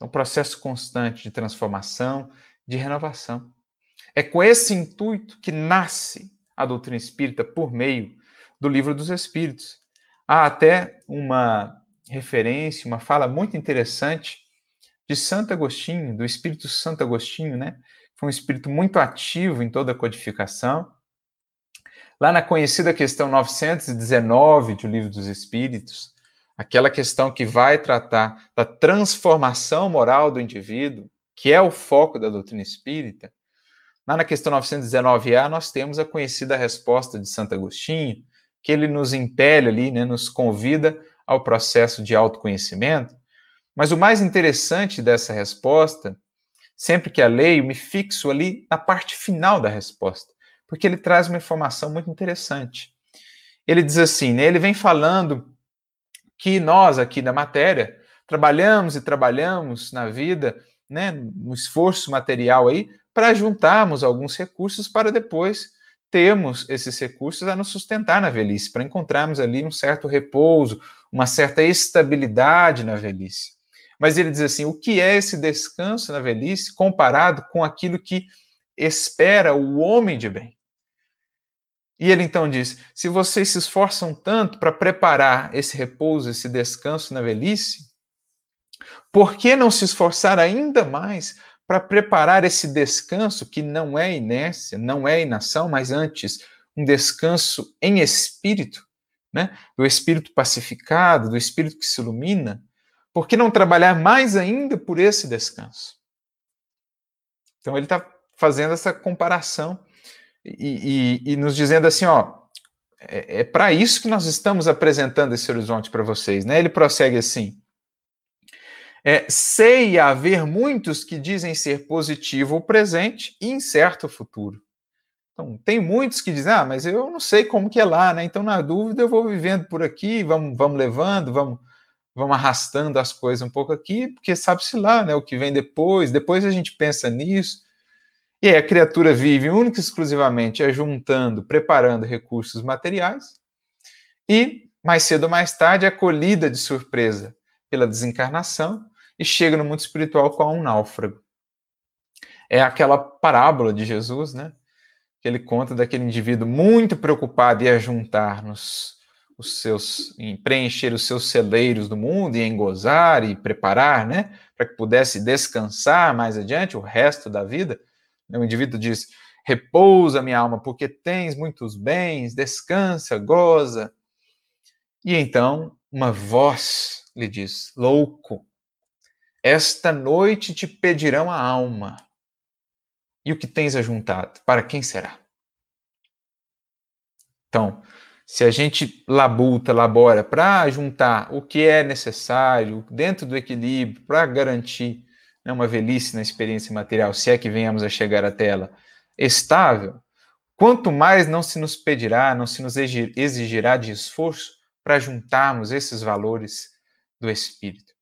É um processo constante de transformação, de renovação. É com esse intuito que nasce a doutrina espírita por meio do Livro dos Espíritos. Há até uma referência, uma fala muito interessante de Santo Agostinho, do Espírito Santo Agostinho, né? Foi um espírito muito ativo em toda a codificação. Lá na conhecida questão 919 do Livro dos Espíritos, aquela questão que vai tratar da transformação moral do indivíduo, que é o foco da doutrina espírita, lá na questão 919A nós temos a conhecida resposta de Santo Agostinho, que ele nos impele ali, né, nos convida ao processo de autoconhecimento. Mas o mais interessante dessa resposta, sempre que a leio, me fixo ali na parte final da resposta, porque ele traz uma informação muito interessante. Ele diz assim, né, ele vem falando que nós aqui da matéria trabalhamos e trabalhamos na vida, né, no esforço material aí, para juntarmos alguns recursos para depois termos esses recursos a nos sustentar na velhice, para encontrarmos ali um certo repouso, uma certa estabilidade na velhice. Mas ele diz assim: o que é esse descanso na velhice comparado com aquilo que espera o homem de bem? E ele então diz: se vocês se esforçam tanto para preparar esse repouso, esse descanso na velhice, por que não se esforçar ainda mais para preparar esse descanso que não é inércia, não é inação, mas antes um descanso em espírito, né? do espírito pacificado, do espírito que se ilumina, por que não trabalhar mais ainda por esse descanso? Então ele está fazendo essa comparação e, e, e, nos dizendo assim, ó, é, é para isso que nós estamos apresentando esse horizonte para vocês, né? Ele prossegue assim: é, sei haver muitos que dizem ser positivo o presente e incerto o futuro. Então, tem muitos que dizem, ah, mas eu não sei como que é lá, né? Então, na dúvida, eu vou vivendo por aqui, vamos, vamos levando, vamos, vamos arrastando as coisas um pouco aqui, porque sabe-se lá, né? O que vem depois, depois a gente pensa nisso. E aí a criatura vive única e exclusivamente ajuntando, preparando recursos materiais, e mais cedo ou mais tarde é acolhida de surpresa pela desencarnação e chega no mundo espiritual como um náufrago. É aquela parábola de Jesus, né? Que ele conta daquele indivíduo muito preocupado em ajuntar nos os seus, em preencher os seus celeiros do mundo e em gozar e preparar, né? Para que pudesse descansar mais adiante o resto da vida. O indivíduo diz: repousa, minha alma, porque tens muitos bens, descansa, goza. E então uma voz lhe diz: louco, esta noite te pedirão a alma. E o que tens ajuntado? Para quem será? Então, se a gente labuta, labora para juntar o que é necessário dentro do equilíbrio para garantir né, uma velhice na experiência material, se é que venhamos a chegar até ela, estável, quanto mais não se nos pedirá, não se nos exigirá de esforço para juntarmos esses valores do espírito.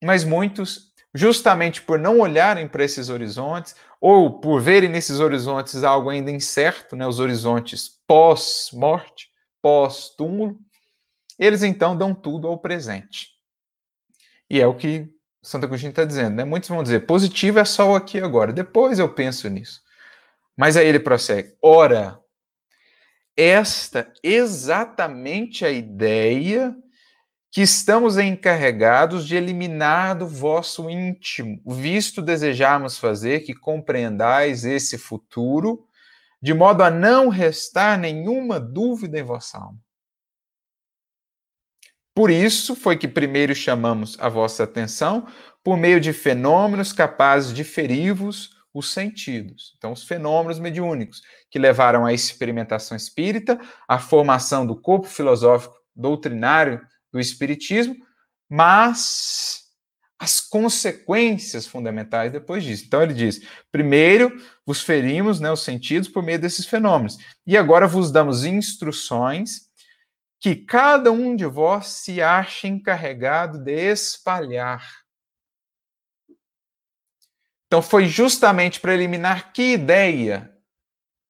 Mas muitos, justamente por não olharem para esses horizontes, ou por verem nesses horizontes algo ainda incerto, né, os horizontes pós-morte, pós-túmulo, eles então dão tudo ao presente. E é o que Santo Agostinho está dizendo, né? Muitos vão dizer, positivo é só o aqui e agora, depois eu penso nisso. Mas aí ele prossegue, ora, esta exatamente a ideia que estamos encarregados de eliminar do vosso íntimo, visto desejarmos fazer que compreendais esse futuro, de modo a não restar nenhuma dúvida em vossa alma. Por isso foi que primeiro chamamos a vossa atenção por meio de fenômenos capazes de ferir-vos os sentidos. Então, os fenômenos mediúnicos que levaram à experimentação espírita, à formação do corpo filosófico doutrinário do Espiritismo, mas as consequências fundamentais depois disso. Então ele diz: primeiro vos ferimos né, os sentidos por meio desses fenômenos, e agora vos damos instruções que cada um de vós se ache encarregado de espalhar. Então foi justamente para eliminar que ideia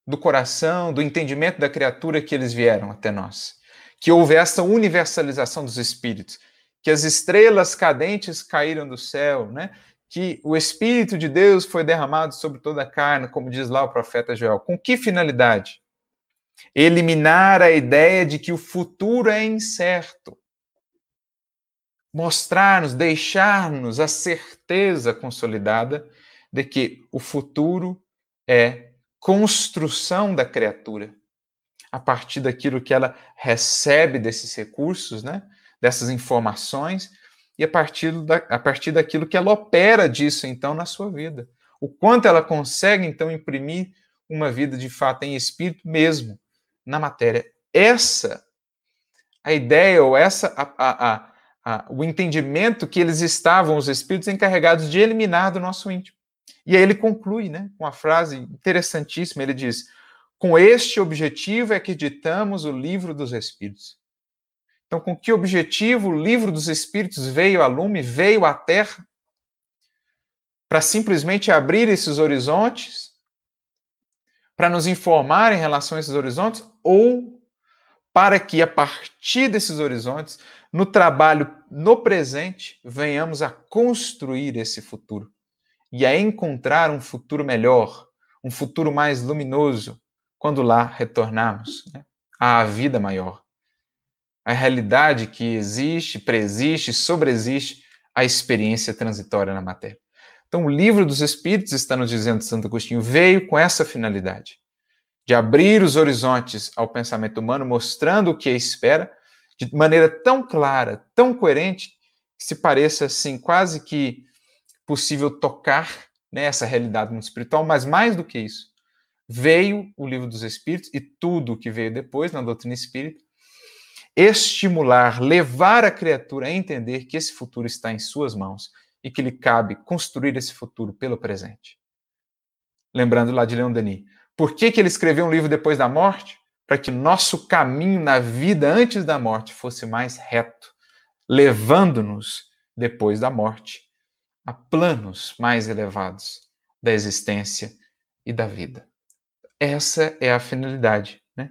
do coração, do entendimento da criatura que eles vieram até nós que houve essa universalização dos espíritos, que as estrelas cadentes caíram do céu, né? que o Espírito de Deus foi derramado sobre toda a carne, como diz lá o profeta Joel. Com que finalidade? Eliminar a ideia de que o futuro é incerto. Mostrar-nos, deixar-nos a certeza consolidada de que o futuro é construção da criatura a partir daquilo que ela recebe desses recursos, né? dessas informações, e a partir, da, a partir daquilo que ela opera disso, então, na sua vida. O quanto ela consegue, então, imprimir uma vida de fato em espírito mesmo, na matéria. Essa, a ideia, ou essa, a, a, a, o entendimento que eles estavam, os espíritos, encarregados de eliminar do nosso íntimo. E aí ele conclui né, com uma frase interessantíssima: ele diz com este objetivo é que ditamos o livro dos Espíritos. Então, com que objetivo o livro dos Espíritos veio a lume, veio à Terra? Para simplesmente abrir esses horizontes? Para nos informar em relação a esses horizontes? Ou para que, a partir desses horizontes, no trabalho no presente, venhamos a construir esse futuro e a encontrar um futuro melhor, um futuro mais luminoso, quando lá retornarmos né, à vida maior. A realidade que existe, preexiste, sobreexiste a experiência transitória na matéria. Então, o livro dos Espíritos, está nos dizendo Santo Agostinho, veio com essa finalidade de abrir os horizontes ao pensamento humano, mostrando o que espera, de maneira tão clara, tão coerente, que se pareça assim quase que possível tocar nessa né, realidade mundo espiritual, mas mais do que isso, veio o livro dos Espíritos e tudo o que veio depois na doutrina espírita estimular, levar a criatura a entender que esse futuro está em suas mãos e que lhe cabe construir esse futuro pelo presente. Lembrando lá de Leon Denis, por que, que ele escreveu um livro depois da morte? Para que nosso caminho na vida antes da morte fosse mais reto, levando-nos, depois da morte, a planos mais elevados da existência e da vida. Essa é a finalidade. Né?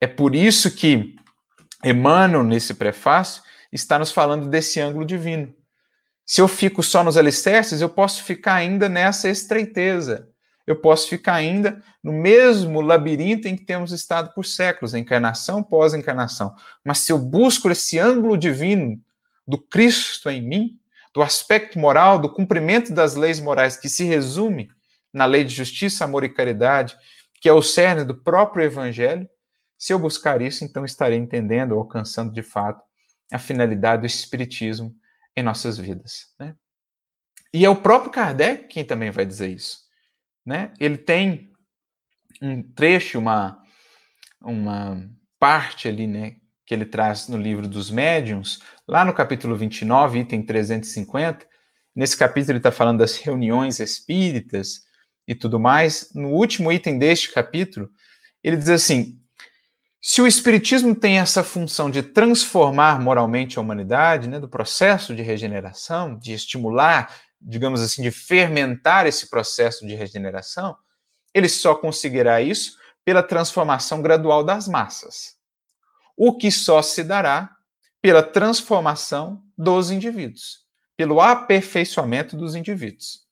É por isso que Emmanuel, nesse prefácio, está nos falando desse ângulo divino. Se eu fico só nos alicerces, eu posso ficar ainda nessa estreiteza, eu posso ficar ainda no mesmo labirinto em que temos estado por séculos, encarnação pós encarnação. Mas se eu busco esse ângulo divino do Cristo em mim, do aspecto moral, do cumprimento das leis morais, que se resume na lei de justiça, amor e caridade, que é o cerne do próprio Evangelho, se eu buscar isso, então estarei entendendo, alcançando de fato a finalidade do Espiritismo em nossas vidas. Né? E é o próprio Kardec quem também vai dizer isso. Né? Ele tem um trecho, uma, uma parte ali, né, que ele traz no livro dos médiuns, lá no capítulo 29, item 350. Nesse capítulo ele está falando das reuniões espíritas e tudo mais. No último item deste capítulo, ele diz assim: se o Espiritismo tem essa função de transformar moralmente a humanidade, né, do processo de regeneração, de estimular digamos assim, de fermentar esse processo de regeneração, ele só conseguirá isso pela transformação gradual das massas. O que só se dará pela transformação dos indivíduos, pelo aperfeiçoamento dos indivíduos.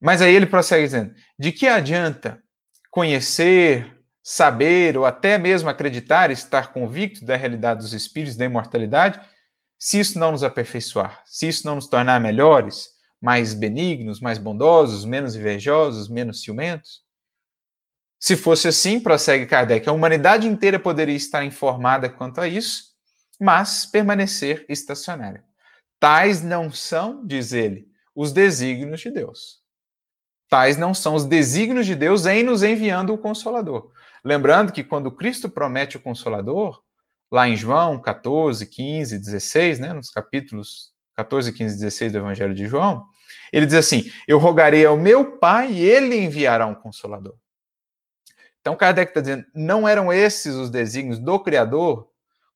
Mas aí ele prossegue dizendo: de que adianta conhecer, saber ou até mesmo acreditar, estar convicto da realidade dos espíritos, da imortalidade, se isso não nos aperfeiçoar, se isso não nos tornar melhores, mais benignos, mais bondosos, menos invejosos, menos ciumentos? Se fosse assim, prossegue Kardec, a humanidade inteira poderia estar informada quanto a isso, mas permanecer estacionária. Tais não são, diz ele, os desígnios de Deus. Tais não são os desígnios de Deus em nos enviando o Consolador. Lembrando que quando Cristo promete o Consolador, lá em João 14, 15, 16, né, nos capítulos 14, 15 e 16 do Evangelho de João, ele diz assim: Eu rogarei ao meu Pai e ele enviará um consolador. Então Kardec está dizendo: não eram esses os desígnios do Criador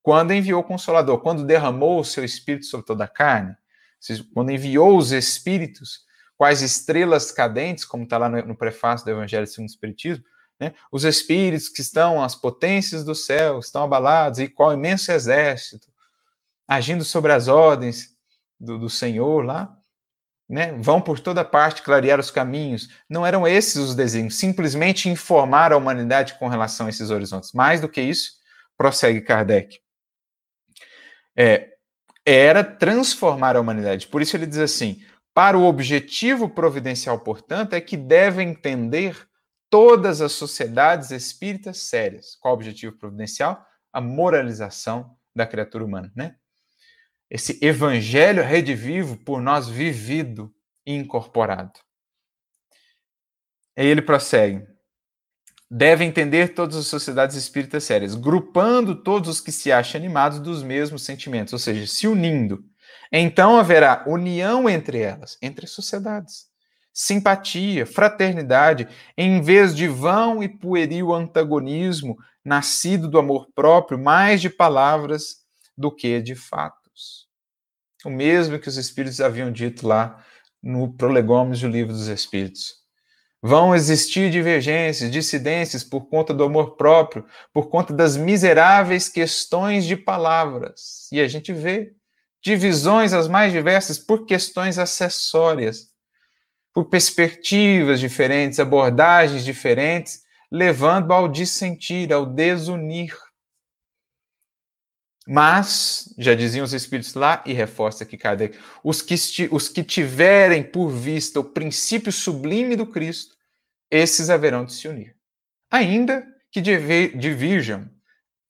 quando enviou o Consolador, quando derramou o seu Espírito sobre toda a carne, quando enviou os Espíritos, quais estrelas cadentes, como está lá no, no prefácio do Evangelho segundo o Espiritismo, né? Os espíritos que estão, as potências do céu, estão abalados, e qual imenso exército, agindo sobre as ordens do, do Senhor lá, né? vão por toda parte clarear os caminhos. Não eram esses os desenhos, simplesmente informar a humanidade com relação a esses horizontes. Mais do que isso, prossegue Kardec. É, era transformar a humanidade. Por isso ele diz assim: para o objetivo providencial, portanto, é que deve entender todas as sociedades espíritas sérias. Qual o objetivo providencial? A moralização da criatura humana, né? Esse evangelho redivivo por nós vivido e incorporado. Aí ele prossegue. Deve entender todas as sociedades espíritas sérias, grupando todos os que se acham animados dos mesmos sentimentos, ou seja, se unindo. Então haverá união entre elas, entre as sociedades simpatia, fraternidade, em vez de vão e pueril antagonismo nascido do amor próprio, mais de palavras do que de fatos. O mesmo que os Espíritos haviam dito lá no Prolegômenos do Livro dos Espíritos. Vão existir divergências, dissidências por conta do amor próprio, por conta das miseráveis questões de palavras. E a gente vê divisões as mais diversas por questões acessórias por perspectivas diferentes, abordagens diferentes, levando ao dissentir, ao desunir. Mas, já diziam os espíritos lá, e reforça aqui Kardec, os que, os que tiverem por vista o princípio sublime do Cristo, esses haverão de se unir. Ainda que divirjam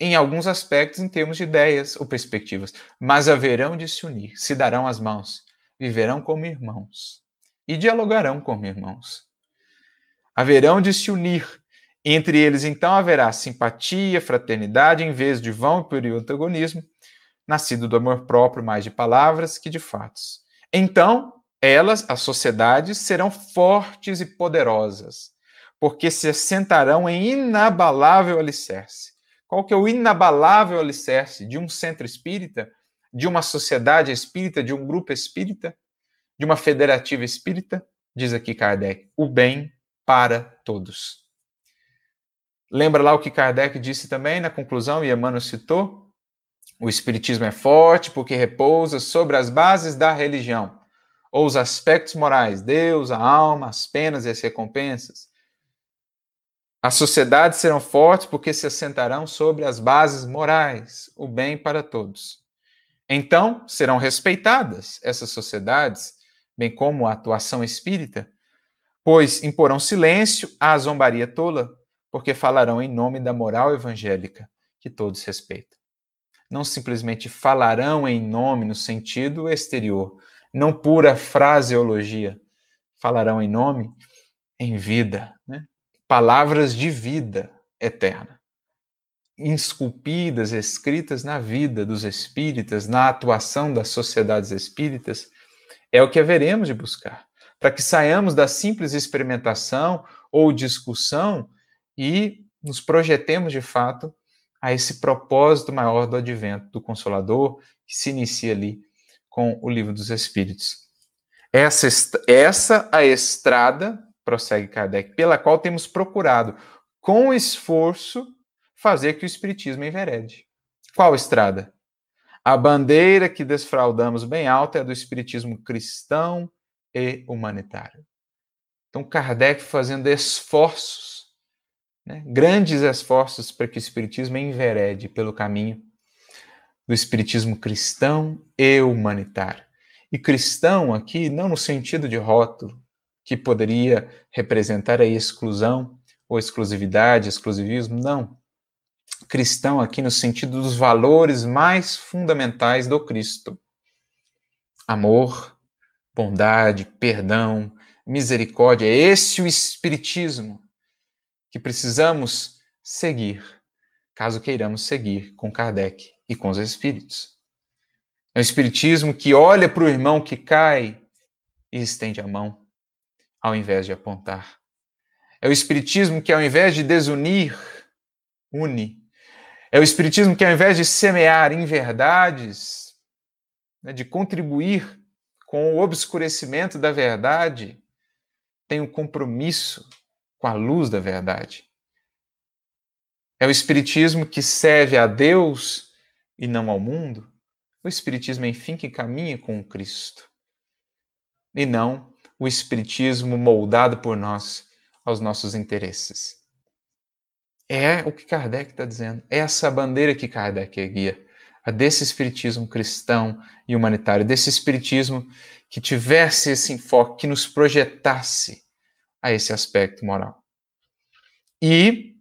em alguns aspectos em termos de ideias ou perspectivas, mas haverão de se unir, se darão as mãos, viverão como irmãos e dialogarão como irmãos. Haverão de se unir. Entre eles, então, haverá simpatia, fraternidade, em vez de vão e puro antagonismo, nascido do amor próprio mais de palavras que de fatos. Então, elas, as sociedades, serão fortes e poderosas, porque se assentarão em inabalável alicerce qual que é o inabalável alicerce de um centro espírita, de uma sociedade espírita, de um grupo espírita, de uma federativa espírita? Diz aqui Kardec: o bem para todos. Lembra lá o que Kardec disse também na conclusão, e Emmanuel citou? O Espiritismo é forte porque repousa sobre as bases da religião, ou os aspectos morais, Deus, a alma, as penas e as recompensas. As sociedades serão fortes porque se assentarão sobre as bases morais, o bem para todos. Então, serão respeitadas essas sociedades, bem como a atuação espírita, pois imporão silêncio à zombaria tola, porque falarão em nome da moral evangélica, que todos respeitam. Não simplesmente falarão em nome no sentido exterior, não pura fraseologia, falarão em nome em vida, né? palavras de vida eterna, esculpidas, escritas na vida dos espíritas, na atuação das sociedades espíritas, é o que haveremos de buscar, para que saiamos da simples experimentação ou discussão e nos projetemos de fato a esse propósito maior do advento do Consolador, que se inicia ali com o livro dos Espíritos. Essa, essa a estrada prossegue Kardec, pela qual temos procurado, com esforço, fazer que o Espiritismo enverede. Qual estrada? A bandeira que desfraudamos bem alta é do Espiritismo cristão e humanitário. Então, Kardec fazendo esforços, né, grandes esforços para que o Espiritismo enverede pelo caminho do Espiritismo cristão e humanitário. E cristão aqui, não no sentido de rótulo, que poderia representar a exclusão ou exclusividade, exclusivismo. Não. Cristão aqui no sentido dos valores mais fundamentais do Cristo: amor, bondade, perdão, misericórdia. É esse o Espiritismo que precisamos seguir, caso queiramos seguir com Kardec e com os Espíritos. É o Espiritismo que olha para o irmão que cai e estende a mão ao invés de apontar. É o Espiritismo que, ao invés de desunir, une. É o Espiritismo que, ao invés de semear inverdades, né, de contribuir com o obscurecimento da verdade, tem um compromisso com a luz da verdade. É o Espiritismo que serve a Deus e não ao mundo. O Espiritismo, enfim, que caminha com o Cristo. E não o Espiritismo moldado por nós aos nossos interesses. É o que Kardec está dizendo. É essa bandeira que Kardec guia. A desse Espiritismo cristão e humanitário, desse Espiritismo que tivesse esse enfoque, que nos projetasse a esse aspecto moral. E,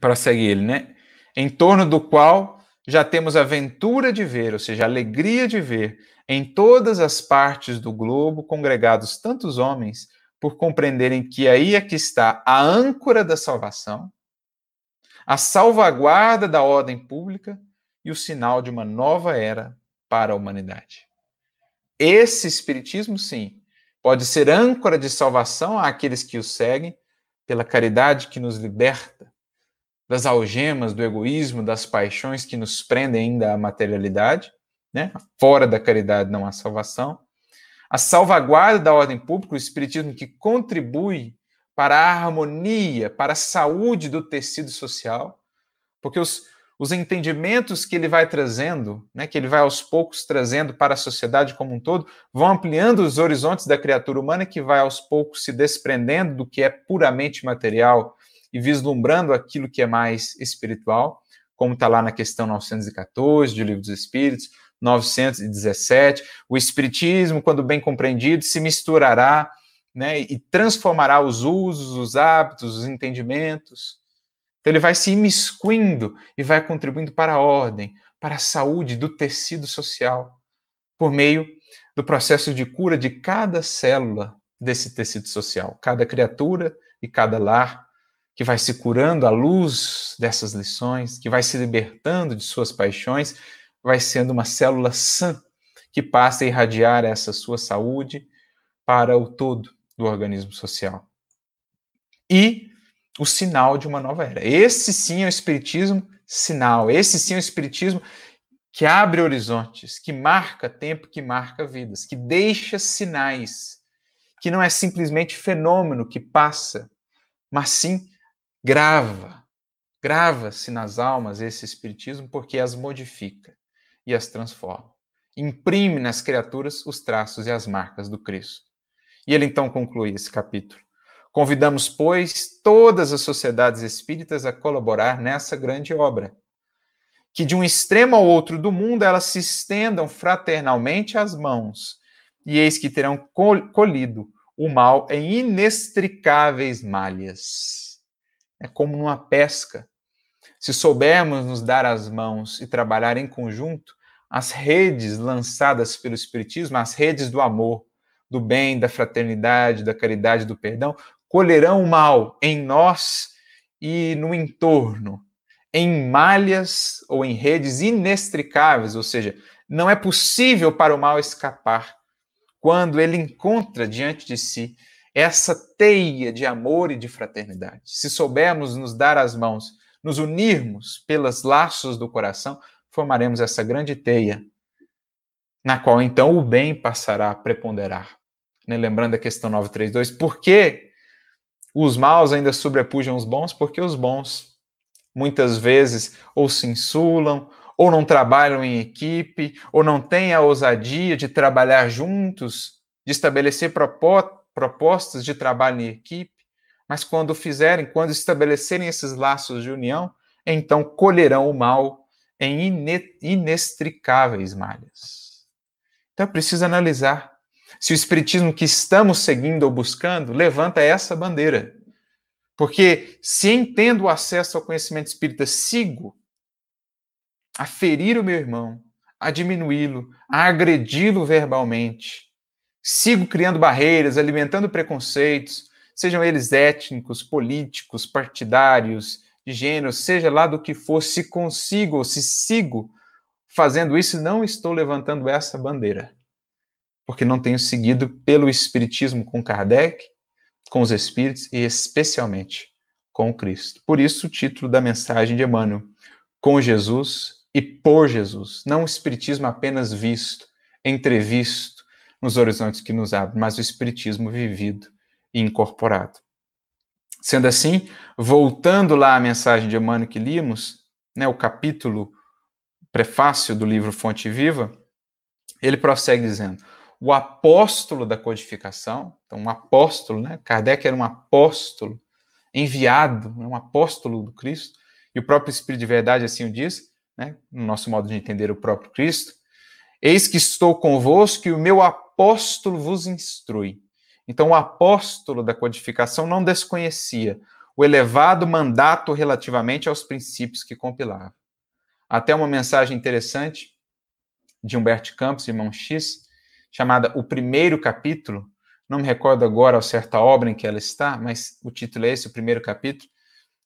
para seguir ele, né? Em torno do qual já temos a ventura de ver, ou seja, a alegria de ver em todas as partes do globo congregados tantos homens por compreenderem que aí é que está a âncora da salvação, a salvaguarda da ordem pública e o sinal de uma nova era para a humanidade. Esse espiritismo, sim, pode ser âncora de salvação àqueles que o seguem pela caridade que nos liberta das algemas do egoísmo, das paixões que nos prendem ainda à materialidade, né? Fora da caridade não há salvação. A salvaguarda da ordem pública, o espiritismo que contribui para a harmonia, para a saúde do tecido social, porque os, os entendimentos que ele vai trazendo, né, que ele vai aos poucos trazendo para a sociedade como um todo, vão ampliando os horizontes da criatura humana que vai aos poucos se desprendendo do que é puramente material e vislumbrando aquilo que é mais espiritual como está lá na questão 914 do Livro dos Espíritos, 917. O Espiritismo, quando bem compreendido, se misturará né, e transformará os usos, os hábitos, os entendimentos. Então, ele vai se imiscuindo e vai contribuindo para a ordem, para a saúde do tecido social, por meio do processo de cura de cada célula desse tecido social, cada criatura e cada lar, que vai se curando à luz dessas lições, que vai se libertando de suas paixões, vai sendo uma célula sã que passa a irradiar essa sua saúde para o todo do organismo social. E o sinal de uma nova era. Esse sim é o espiritismo sinal, esse sim é o espiritismo que abre horizontes, que marca tempo, que marca vidas, que deixa sinais, que não é simplesmente fenômeno que passa, mas sim grava, grava-se nas almas esse espiritismo porque as modifica e as transforma. Imprime nas criaturas os traços e as marcas do Cristo. E ele então conclui esse capítulo. Convidamos, pois, todas as sociedades espíritas a colaborar nessa grande obra. Que de um extremo ao outro do mundo elas se estendam fraternalmente as mãos, e eis que terão colhido o mal em inextricáveis malhas. É como numa pesca. Se soubermos nos dar as mãos e trabalhar em conjunto, as redes lançadas pelo Espiritismo, as redes do amor, do bem, da fraternidade, da caridade, do perdão, colherão o mal em nós e no entorno, em malhas ou em redes inextricáveis, ou seja, não é possível para o mal escapar quando ele encontra diante de si essa teia de amor e de fraternidade. Se soubermos nos dar as mãos, nos unirmos pelos laços do coração, formaremos essa grande teia, na qual então o bem passará a preponderar né, lembrando a questão 932, por que os maus ainda sobrepujam os bons? Porque os bons muitas vezes ou se insulam, ou não trabalham em equipe, ou não têm a ousadia de trabalhar juntos, de estabelecer propostas de trabalho em equipe, mas quando fizerem, quando estabelecerem esses laços de união, então colherão o mal em inextricáveis malhas. Então é preciso analisar se o espiritismo que estamos seguindo ou buscando levanta essa bandeira. Porque se entendo o acesso ao conhecimento espírita, sigo a ferir o meu irmão, a diminuí-lo, a agredi-lo verbalmente, sigo criando barreiras, alimentando preconceitos, sejam eles étnicos, políticos, partidários, de gênero, seja lá do que for, se consigo ou se sigo fazendo isso, não estou levantando essa bandeira porque não tenho seguido pelo Espiritismo com Kardec, com os Espíritos e especialmente com Cristo. Por isso, o título da mensagem de Emmanuel: Com Jesus e por Jesus. Não o Espiritismo apenas visto, entrevisto nos horizontes que nos abre, mas o Espiritismo vivido e incorporado. Sendo assim, voltando lá à mensagem de Emmanuel que limos, né, o capítulo prefácio do livro Fonte Viva, ele prossegue dizendo: o apóstolo da codificação, então um apóstolo, né? Kardec era um apóstolo enviado, né? um apóstolo do Cristo, e o próprio Espírito de Verdade assim o diz, né? no nosso modo de entender o próprio Cristo. Eis que estou convosco e o meu apóstolo vos instrui. Então, o apóstolo da codificação não desconhecia o elevado mandato relativamente aos princípios que compilava. Até uma mensagem interessante de Humberto Campos, irmão X, chamada O Primeiro Capítulo. Não me recordo agora ao certa obra em que ela está, mas o título é esse, O Primeiro Capítulo,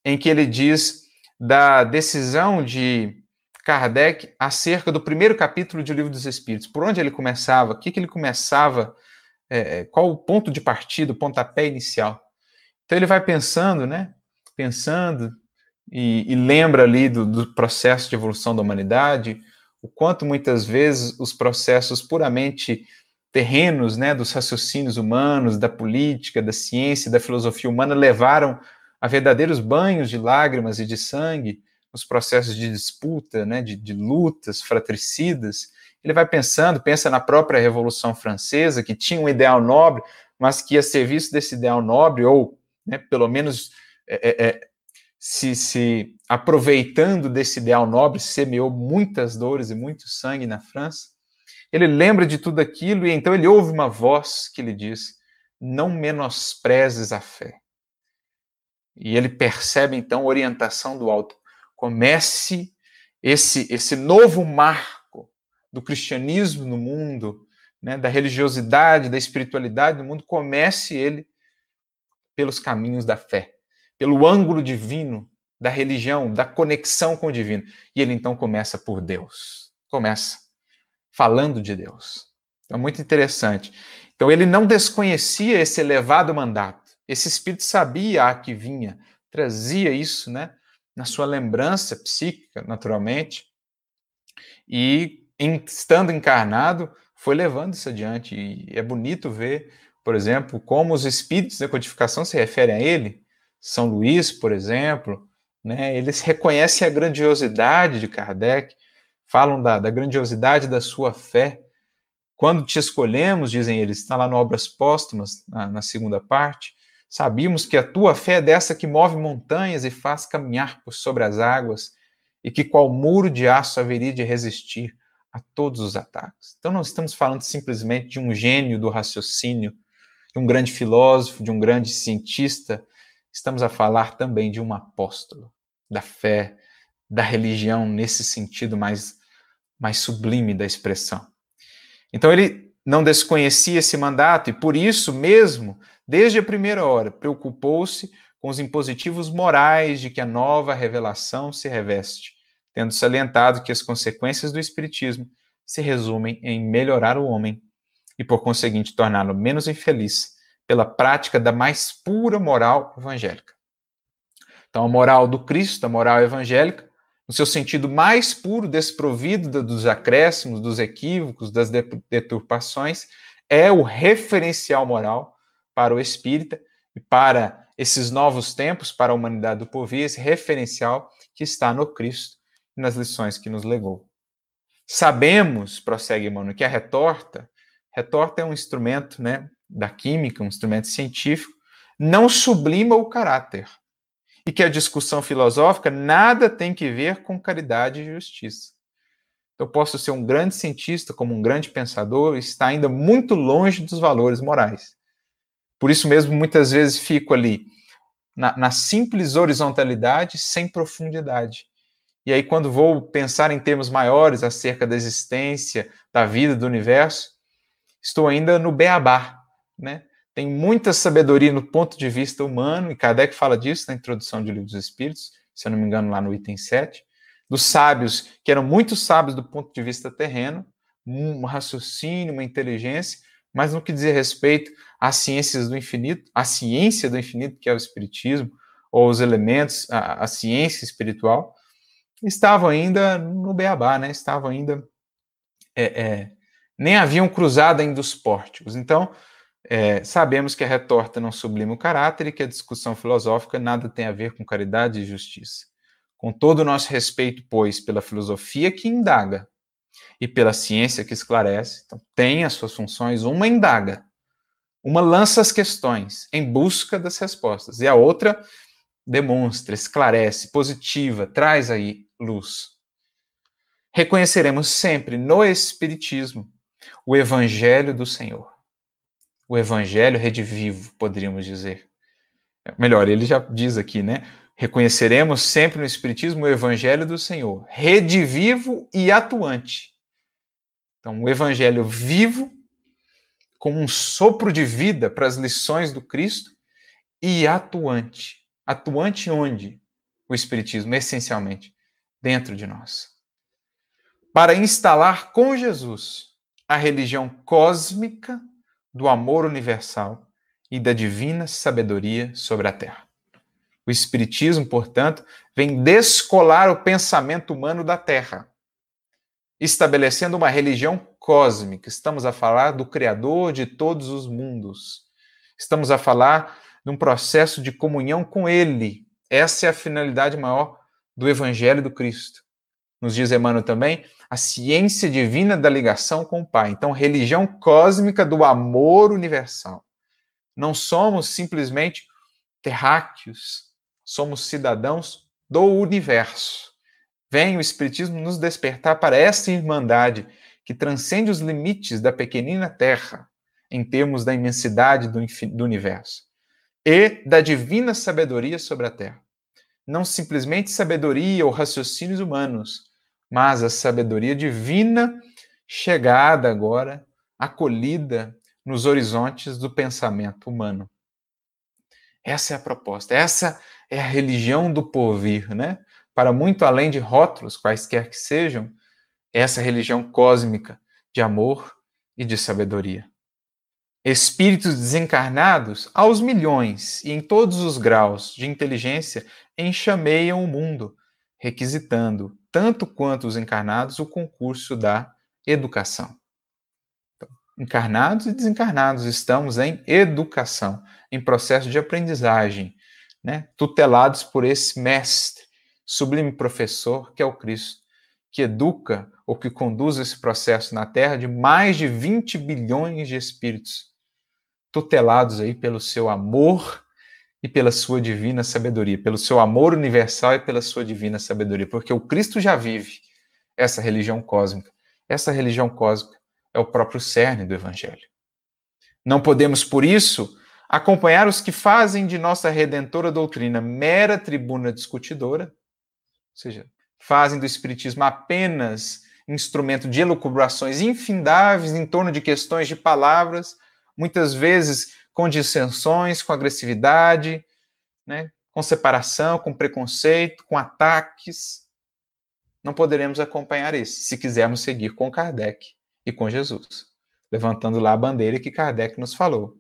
em que ele diz da decisão de Kardec acerca do primeiro capítulo de O Livro dos Espíritos. Por onde ele começava, o que, que ele começava, é, é, qual o ponto de partida, o pontapé inicial. Então ele vai pensando, né? Pensando e, e lembra ali do, do processo de evolução da humanidade, o quanto muitas vezes os processos puramente terrenos, né, dos raciocínios humanos, da política, da ciência, da filosofia humana levaram a verdadeiros banhos de lágrimas e de sangue nos processos de disputa, né, de, de lutas fratricidas. Ele vai pensando, pensa na própria Revolução Francesa, que tinha um ideal nobre, mas que a serviço desse ideal nobre, ou né, pelo menos é, é, é se, se aproveitando desse ideal nobre, semeou muitas dores e muito sangue na França. Ele lembra de tudo aquilo e então ele ouve uma voz que lhe diz: Não menosprezes a fé. E ele percebe então a orientação do alto. Comece esse, esse novo marco do cristianismo no mundo, né, da religiosidade, da espiritualidade no mundo, comece ele pelos caminhos da fé pelo ângulo divino da religião, da conexão com o divino. E ele então começa por Deus. Começa falando de Deus. Então, muito interessante. Então, ele não desconhecia esse elevado mandato. Esse espírito sabia a que vinha, trazia isso, né, na sua lembrança psíquica, naturalmente. E, estando encarnado, foi levando isso adiante. E é bonito ver, por exemplo, como os espíritos da codificação se referem a ele, são Luís, por exemplo, né, eles reconhecem a grandiosidade de Kardec, falam da, da grandiosidade da sua fé. Quando te escolhemos, dizem eles, está lá no Obras Póstumas, na, na segunda parte, sabíamos que a tua fé é dessa que move montanhas e faz caminhar por sobre as águas, e que qual muro de aço haveria de resistir a todos os ataques. Então não estamos falando simplesmente de um gênio do raciocínio, de um grande filósofo, de um grande cientista, estamos a falar também de um apóstolo da fé, da religião nesse sentido mais mais sublime da expressão. Então ele não desconhecia esse mandato e por isso mesmo, desde a primeira hora, preocupou-se com os impositivos morais de que a nova revelação se reveste, tendo salientado que as consequências do espiritismo se resumem em melhorar o homem e por conseguinte torná-lo menos infeliz pela prática da mais pura moral evangélica. Então, a moral do Cristo, a moral evangélica, no seu sentido mais puro, desprovido dos acréscimos, dos equívocos, das deturpações, é o referencial moral para o espírita e para esses novos tempos, para a humanidade do povo, esse referencial que está no Cristo e nas lições que nos legou. Sabemos, prossegue Emmanuel, que a retorta, retorta é um instrumento né, da química, um instrumento científico, não sublima o caráter. E que a discussão filosófica nada tem que ver com caridade e justiça. Eu posso ser um grande cientista, como um grande pensador, e estar ainda muito longe dos valores morais. Por isso mesmo, muitas vezes fico ali na, na simples horizontalidade, sem profundidade. E aí, quando vou pensar em termos maiores acerca da existência, da vida, do universo, estou ainda no beabá, né? Tem muita sabedoria no ponto de vista humano, e Kardec fala disso na introdução de Livro dos Espíritos, se eu não me engano, lá no item 7, dos sábios, que eram muito sábios do ponto de vista terreno, um raciocínio, uma inteligência, mas no que diz respeito às ciências do infinito, a ciência do infinito, que é o Espiritismo, ou os elementos, a, a ciência espiritual, estavam ainda no beabá, né? estavam ainda. É, é, nem haviam cruzado ainda os pórticos. Então, é, sabemos que a retorta não sublima o caráter e que a discussão filosófica nada tem a ver com caridade e justiça. Com todo o nosso respeito, pois, pela filosofia que indaga e pela ciência que esclarece, então, tem as suas funções, uma indaga, uma lança as questões em busca das respostas, e a outra demonstra, esclarece, positiva, traz aí luz. Reconheceremos sempre no Espiritismo o Evangelho do Senhor o evangelho redivivo, poderíamos dizer. Melhor, ele já diz aqui, né? Reconheceremos sempre no Espiritismo o evangelho do Senhor, redivivo e atuante. Então, o evangelho vivo, como um sopro de vida para as lições do Cristo, e atuante. Atuante onde? O Espiritismo, essencialmente, dentro de nós. Para instalar com Jesus a religião cósmica do amor universal e da divina sabedoria sobre a terra. O Espiritismo, portanto, vem descolar o pensamento humano da terra, estabelecendo uma religião cósmica. Estamos a falar do Criador de todos os mundos. Estamos a falar de um processo de comunhão com Ele. Essa é a finalidade maior do Evangelho do Cristo. Nos diz Emmanuel também, a ciência divina da ligação com o Pai. Então, religião cósmica do amor universal. Não somos simplesmente terráqueos, somos cidadãos do universo. Vem o Espiritismo nos despertar para essa irmandade que transcende os limites da pequenina Terra, em termos da imensidade do, do universo, e da divina sabedoria sobre a Terra. Não simplesmente sabedoria ou raciocínios humanos, mas a sabedoria divina chegada agora, acolhida nos horizontes do pensamento humano. Essa é a proposta, essa é a religião do porvir, né? Para muito além de rótulos, quaisquer que sejam, essa religião cósmica de amor e de sabedoria. Espíritos desencarnados aos milhões e em todos os graus de inteligência enxameiam o mundo, requisitando, tanto quanto os encarnados, o concurso da educação. Então, encarnados e desencarnados estamos em educação, em processo de aprendizagem, né? tutelados por esse mestre, sublime professor que é o Cristo, que educa ou que conduz esse processo na Terra de mais de 20 bilhões de espíritos, tutelados aí pelo seu amor e pela sua divina sabedoria, pelo seu amor universal e pela sua divina sabedoria, porque o Cristo já vive essa religião cósmica essa religião cósmica é o próprio cerne do Evangelho. Não podemos, por isso, acompanhar os que fazem de nossa redentora doutrina mera tribuna discutidora, ou seja, fazem do Espiritismo apenas instrumento de elucubrações infindáveis em torno de questões de palavras, muitas vezes com dissensões, com agressividade, né, com separação, com preconceito, com ataques não poderemos acompanhar esse, se quisermos seguir com Kardec e com Jesus, levantando lá a bandeira que Kardec nos falou.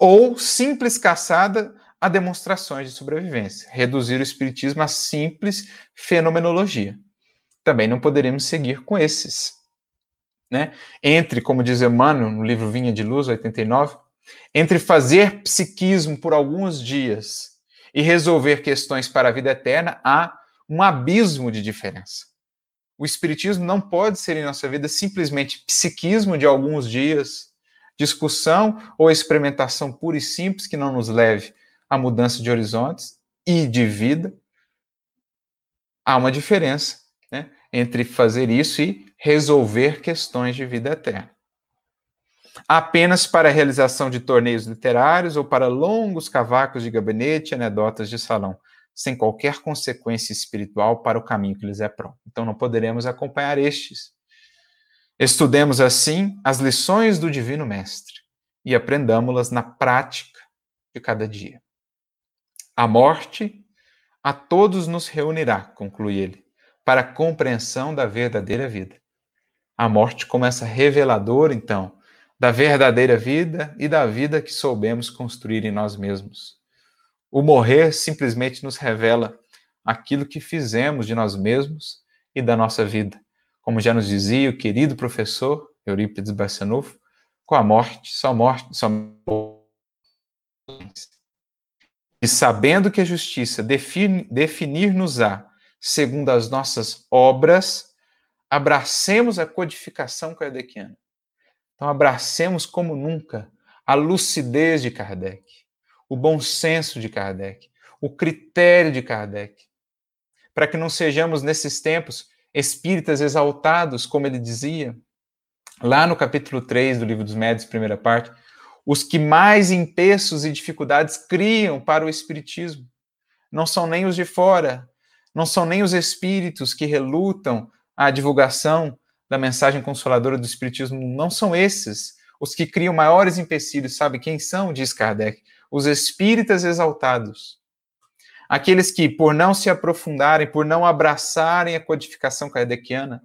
Ou simples caçada a demonstrações de sobrevivência, reduzir o espiritismo a simples fenomenologia. Também não poderemos seguir com esses. Né? Entre, como diz Emmanuel no livro Vinha de Luz, 89, entre fazer psiquismo por alguns dias e resolver questões para a vida eterna, há um abismo de diferença. O espiritismo não pode ser em nossa vida simplesmente psiquismo de alguns dias, discussão ou experimentação pura e simples que não nos leve à mudança de horizontes e de vida. Há uma diferença né, entre fazer isso e resolver questões de vida eterna. Apenas para a realização de torneios literários ou para longos cavacos de gabinete e anedotas de salão sem qualquer consequência espiritual para o caminho que lhes é próprio. Então não poderemos acompanhar estes. Estudemos assim as lições do Divino Mestre e aprendamos-las na prática de cada dia. A morte a todos nos reunirá, conclui ele, para a compreensão da verdadeira vida. A morte começa reveladora, então, da verdadeira vida e da vida que soubemos construir em nós mesmos. O morrer simplesmente nos revela aquilo que fizemos de nós mesmos e da nossa vida. Como já nos dizia o querido professor Eurípides Barçanufo, com a morte, só morte, só e sabendo que a justiça definir-nos-á segundo as nossas obras, abracemos a codificação kardeciana. Então, abracemos como nunca a lucidez de Kardec o bom senso de Kardec, o critério de Kardec, para que não sejamos nesses tempos espíritas exaltados, como ele dizia, lá no capítulo 3 do Livro dos Médios, primeira parte, os que mais empeços e dificuldades criam para o espiritismo. Não são nem os de fora, não são nem os espíritos que relutam a divulgação da mensagem consoladora do espiritismo, não são esses os que criam maiores empecilhos, sabe quem são? Diz Kardec, os espíritas exaltados. Aqueles que, por não se aprofundarem, por não abraçarem a codificação kardeciana,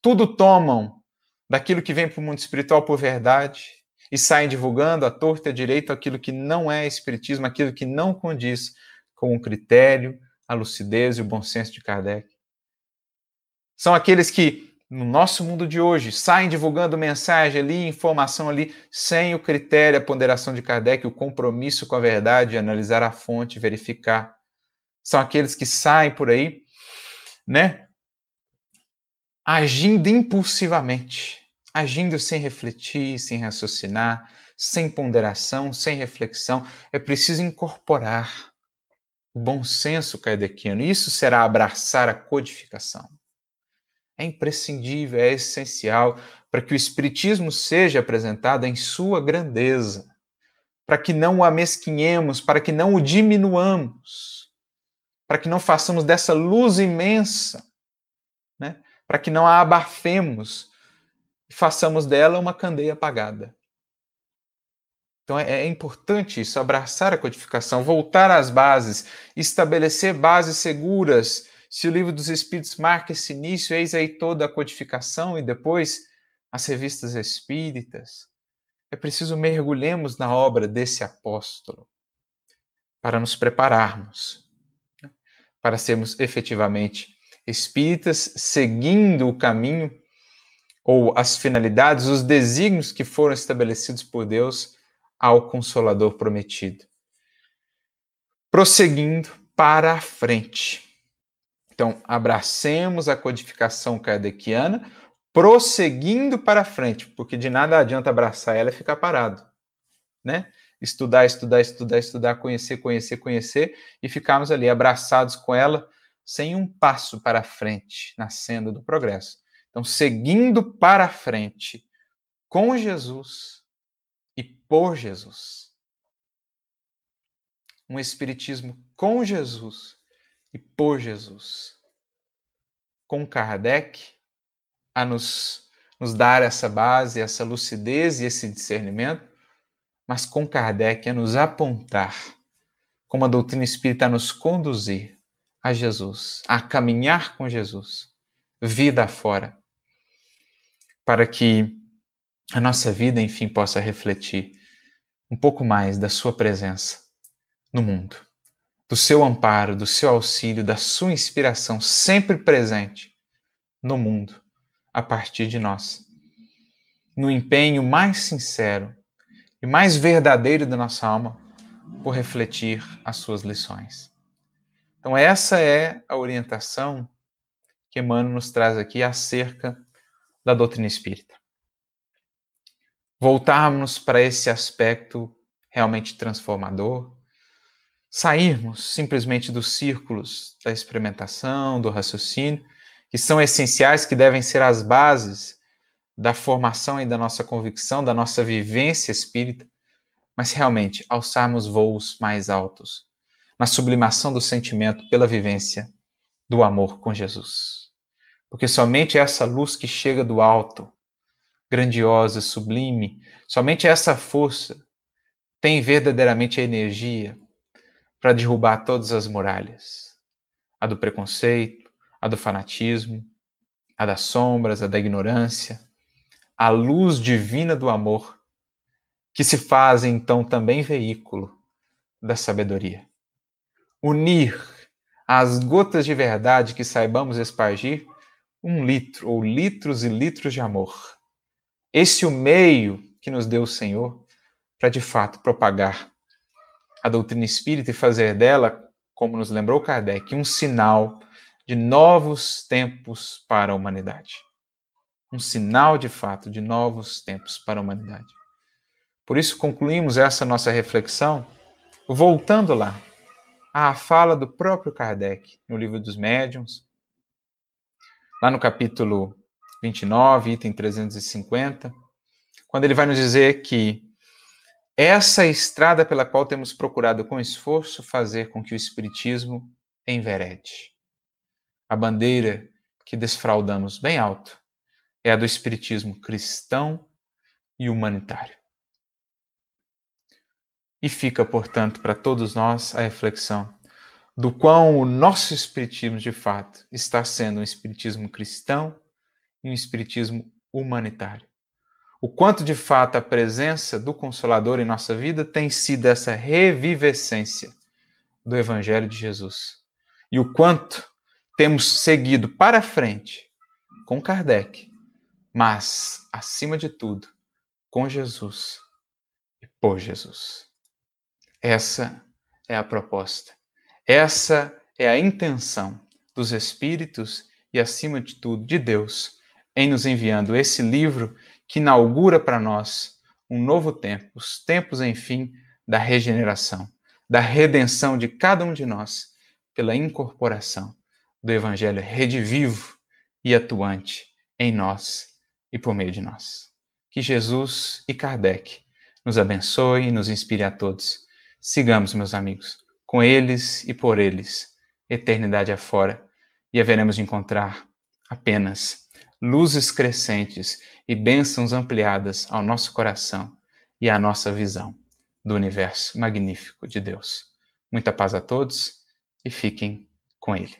tudo tomam daquilo que vem para o mundo espiritual por verdade e saem divulgando a torta e a direito aquilo que não é espiritismo, aquilo que não condiz com o critério, a lucidez e o bom senso de Kardec. São aqueles que no nosso mundo de hoje, saem divulgando mensagem ali, informação ali, sem o critério, a ponderação de Kardec, o compromisso com a verdade, analisar a fonte, verificar. São aqueles que saem por aí, né? Agindo impulsivamente, agindo sem refletir, sem raciocinar, sem ponderação, sem reflexão. É preciso incorporar. o bom senso kardeciano. Isso será abraçar a codificação. É imprescindível, é essencial para que o Espiritismo seja apresentado em sua grandeza, para que não o amesquinhemos, para que não o diminuamos, para que não façamos dessa luz imensa, né? para que não a abafemos e façamos dela uma candeia apagada. Então é, é, importante isso, abraçar a codificação, voltar às bases, estabelecer bases seguras. Se o livro dos Espíritos marca esse início, eis aí toda a codificação e depois as revistas espíritas. É preciso mergulhemos na obra desse apóstolo para nos prepararmos, né, para sermos efetivamente espíritas, seguindo o caminho ou as finalidades, os desígnios que foram estabelecidos por Deus ao Consolador prometido. Prosseguindo para a frente. Então, abracemos a codificação kardeciana, prosseguindo para frente, porque de nada adianta abraçar ela e ficar parado, né? Estudar, estudar, estudar, estudar, conhecer, conhecer, conhecer e ficarmos ali abraçados com ela sem um passo para frente na senda do progresso. Então, seguindo para frente com Jesus, e por Jesus. Um Espiritismo com Jesus e por Jesus. Com Kardec a nos, nos dar essa base, essa lucidez e esse discernimento, mas com Kardec a nos apontar como a doutrina espírita a nos conduzir a Jesus, a caminhar com Jesus, vida fora, para que a nossa vida, enfim, possa refletir um pouco mais da Sua presença no mundo, do seu amparo, do seu auxílio, da sua inspiração sempre presente no mundo, a partir de nós. No empenho mais sincero e mais verdadeiro da nossa alma por refletir as suas lições. Então, essa é a orientação que Emmanuel nos traz aqui acerca da doutrina espírita voltarmos para esse aspecto realmente transformador, sairmos simplesmente dos círculos da experimentação, do raciocínio, que são essenciais, que devem ser as bases da formação e da nossa convicção, da nossa vivência espírita, mas realmente alçarmos voos mais altos, na sublimação do sentimento pela vivência do amor com Jesus. Porque somente essa luz que chega do alto, grandiosa, sublime. Somente essa força tem verdadeiramente a energia para derrubar todas as muralhas: a do preconceito, a do fanatismo, a das sombras, a da ignorância, a luz divina do amor, que se faz então também veículo da sabedoria. Unir as gotas de verdade que saibamos espargir um litro ou litros e litros de amor esse o meio que nos deu o Senhor para de fato propagar a doutrina espírita e fazer dela, como nos lembrou Kardec, um sinal de novos tempos para a humanidade. Um sinal de fato de novos tempos para a humanidade. Por isso concluímos essa nossa reflexão voltando lá à fala do próprio Kardec no livro dos Médiuns, lá no capítulo 29, item 350, quando ele vai nos dizer que essa estrada pela qual temos procurado com esforço fazer com que o Espiritismo enverede. A bandeira que desfraudamos bem alto é a do Espiritismo cristão e humanitário. E fica, portanto, para todos nós a reflexão do quão o nosso Espiritismo, de fato, está sendo um Espiritismo cristão e um espiritismo humanitário. O quanto de fato a presença do Consolador em nossa vida tem sido essa revivescência do Evangelho de Jesus. E o quanto temos seguido para frente com Kardec, mas, acima de tudo, com Jesus e por Jesus. Essa é a proposta. Essa é a intenção dos Espíritos e, acima de tudo, de Deus em nos enviando esse livro que inaugura para nós um novo tempo, os tempos, enfim, da regeneração, da redenção de cada um de nós pela incorporação do Evangelho redivivo e atuante em nós e por meio de nós. Que Jesus e Kardec nos abençoe e nos inspire a todos. Sigamos, meus amigos, com eles e por eles, eternidade afora, e haveremos de encontrar apenas luzes crescentes e bênçãos ampliadas ao nosso coração e à nossa visão do universo magnífico de Deus. Muita paz a todos e fiquem com Ele.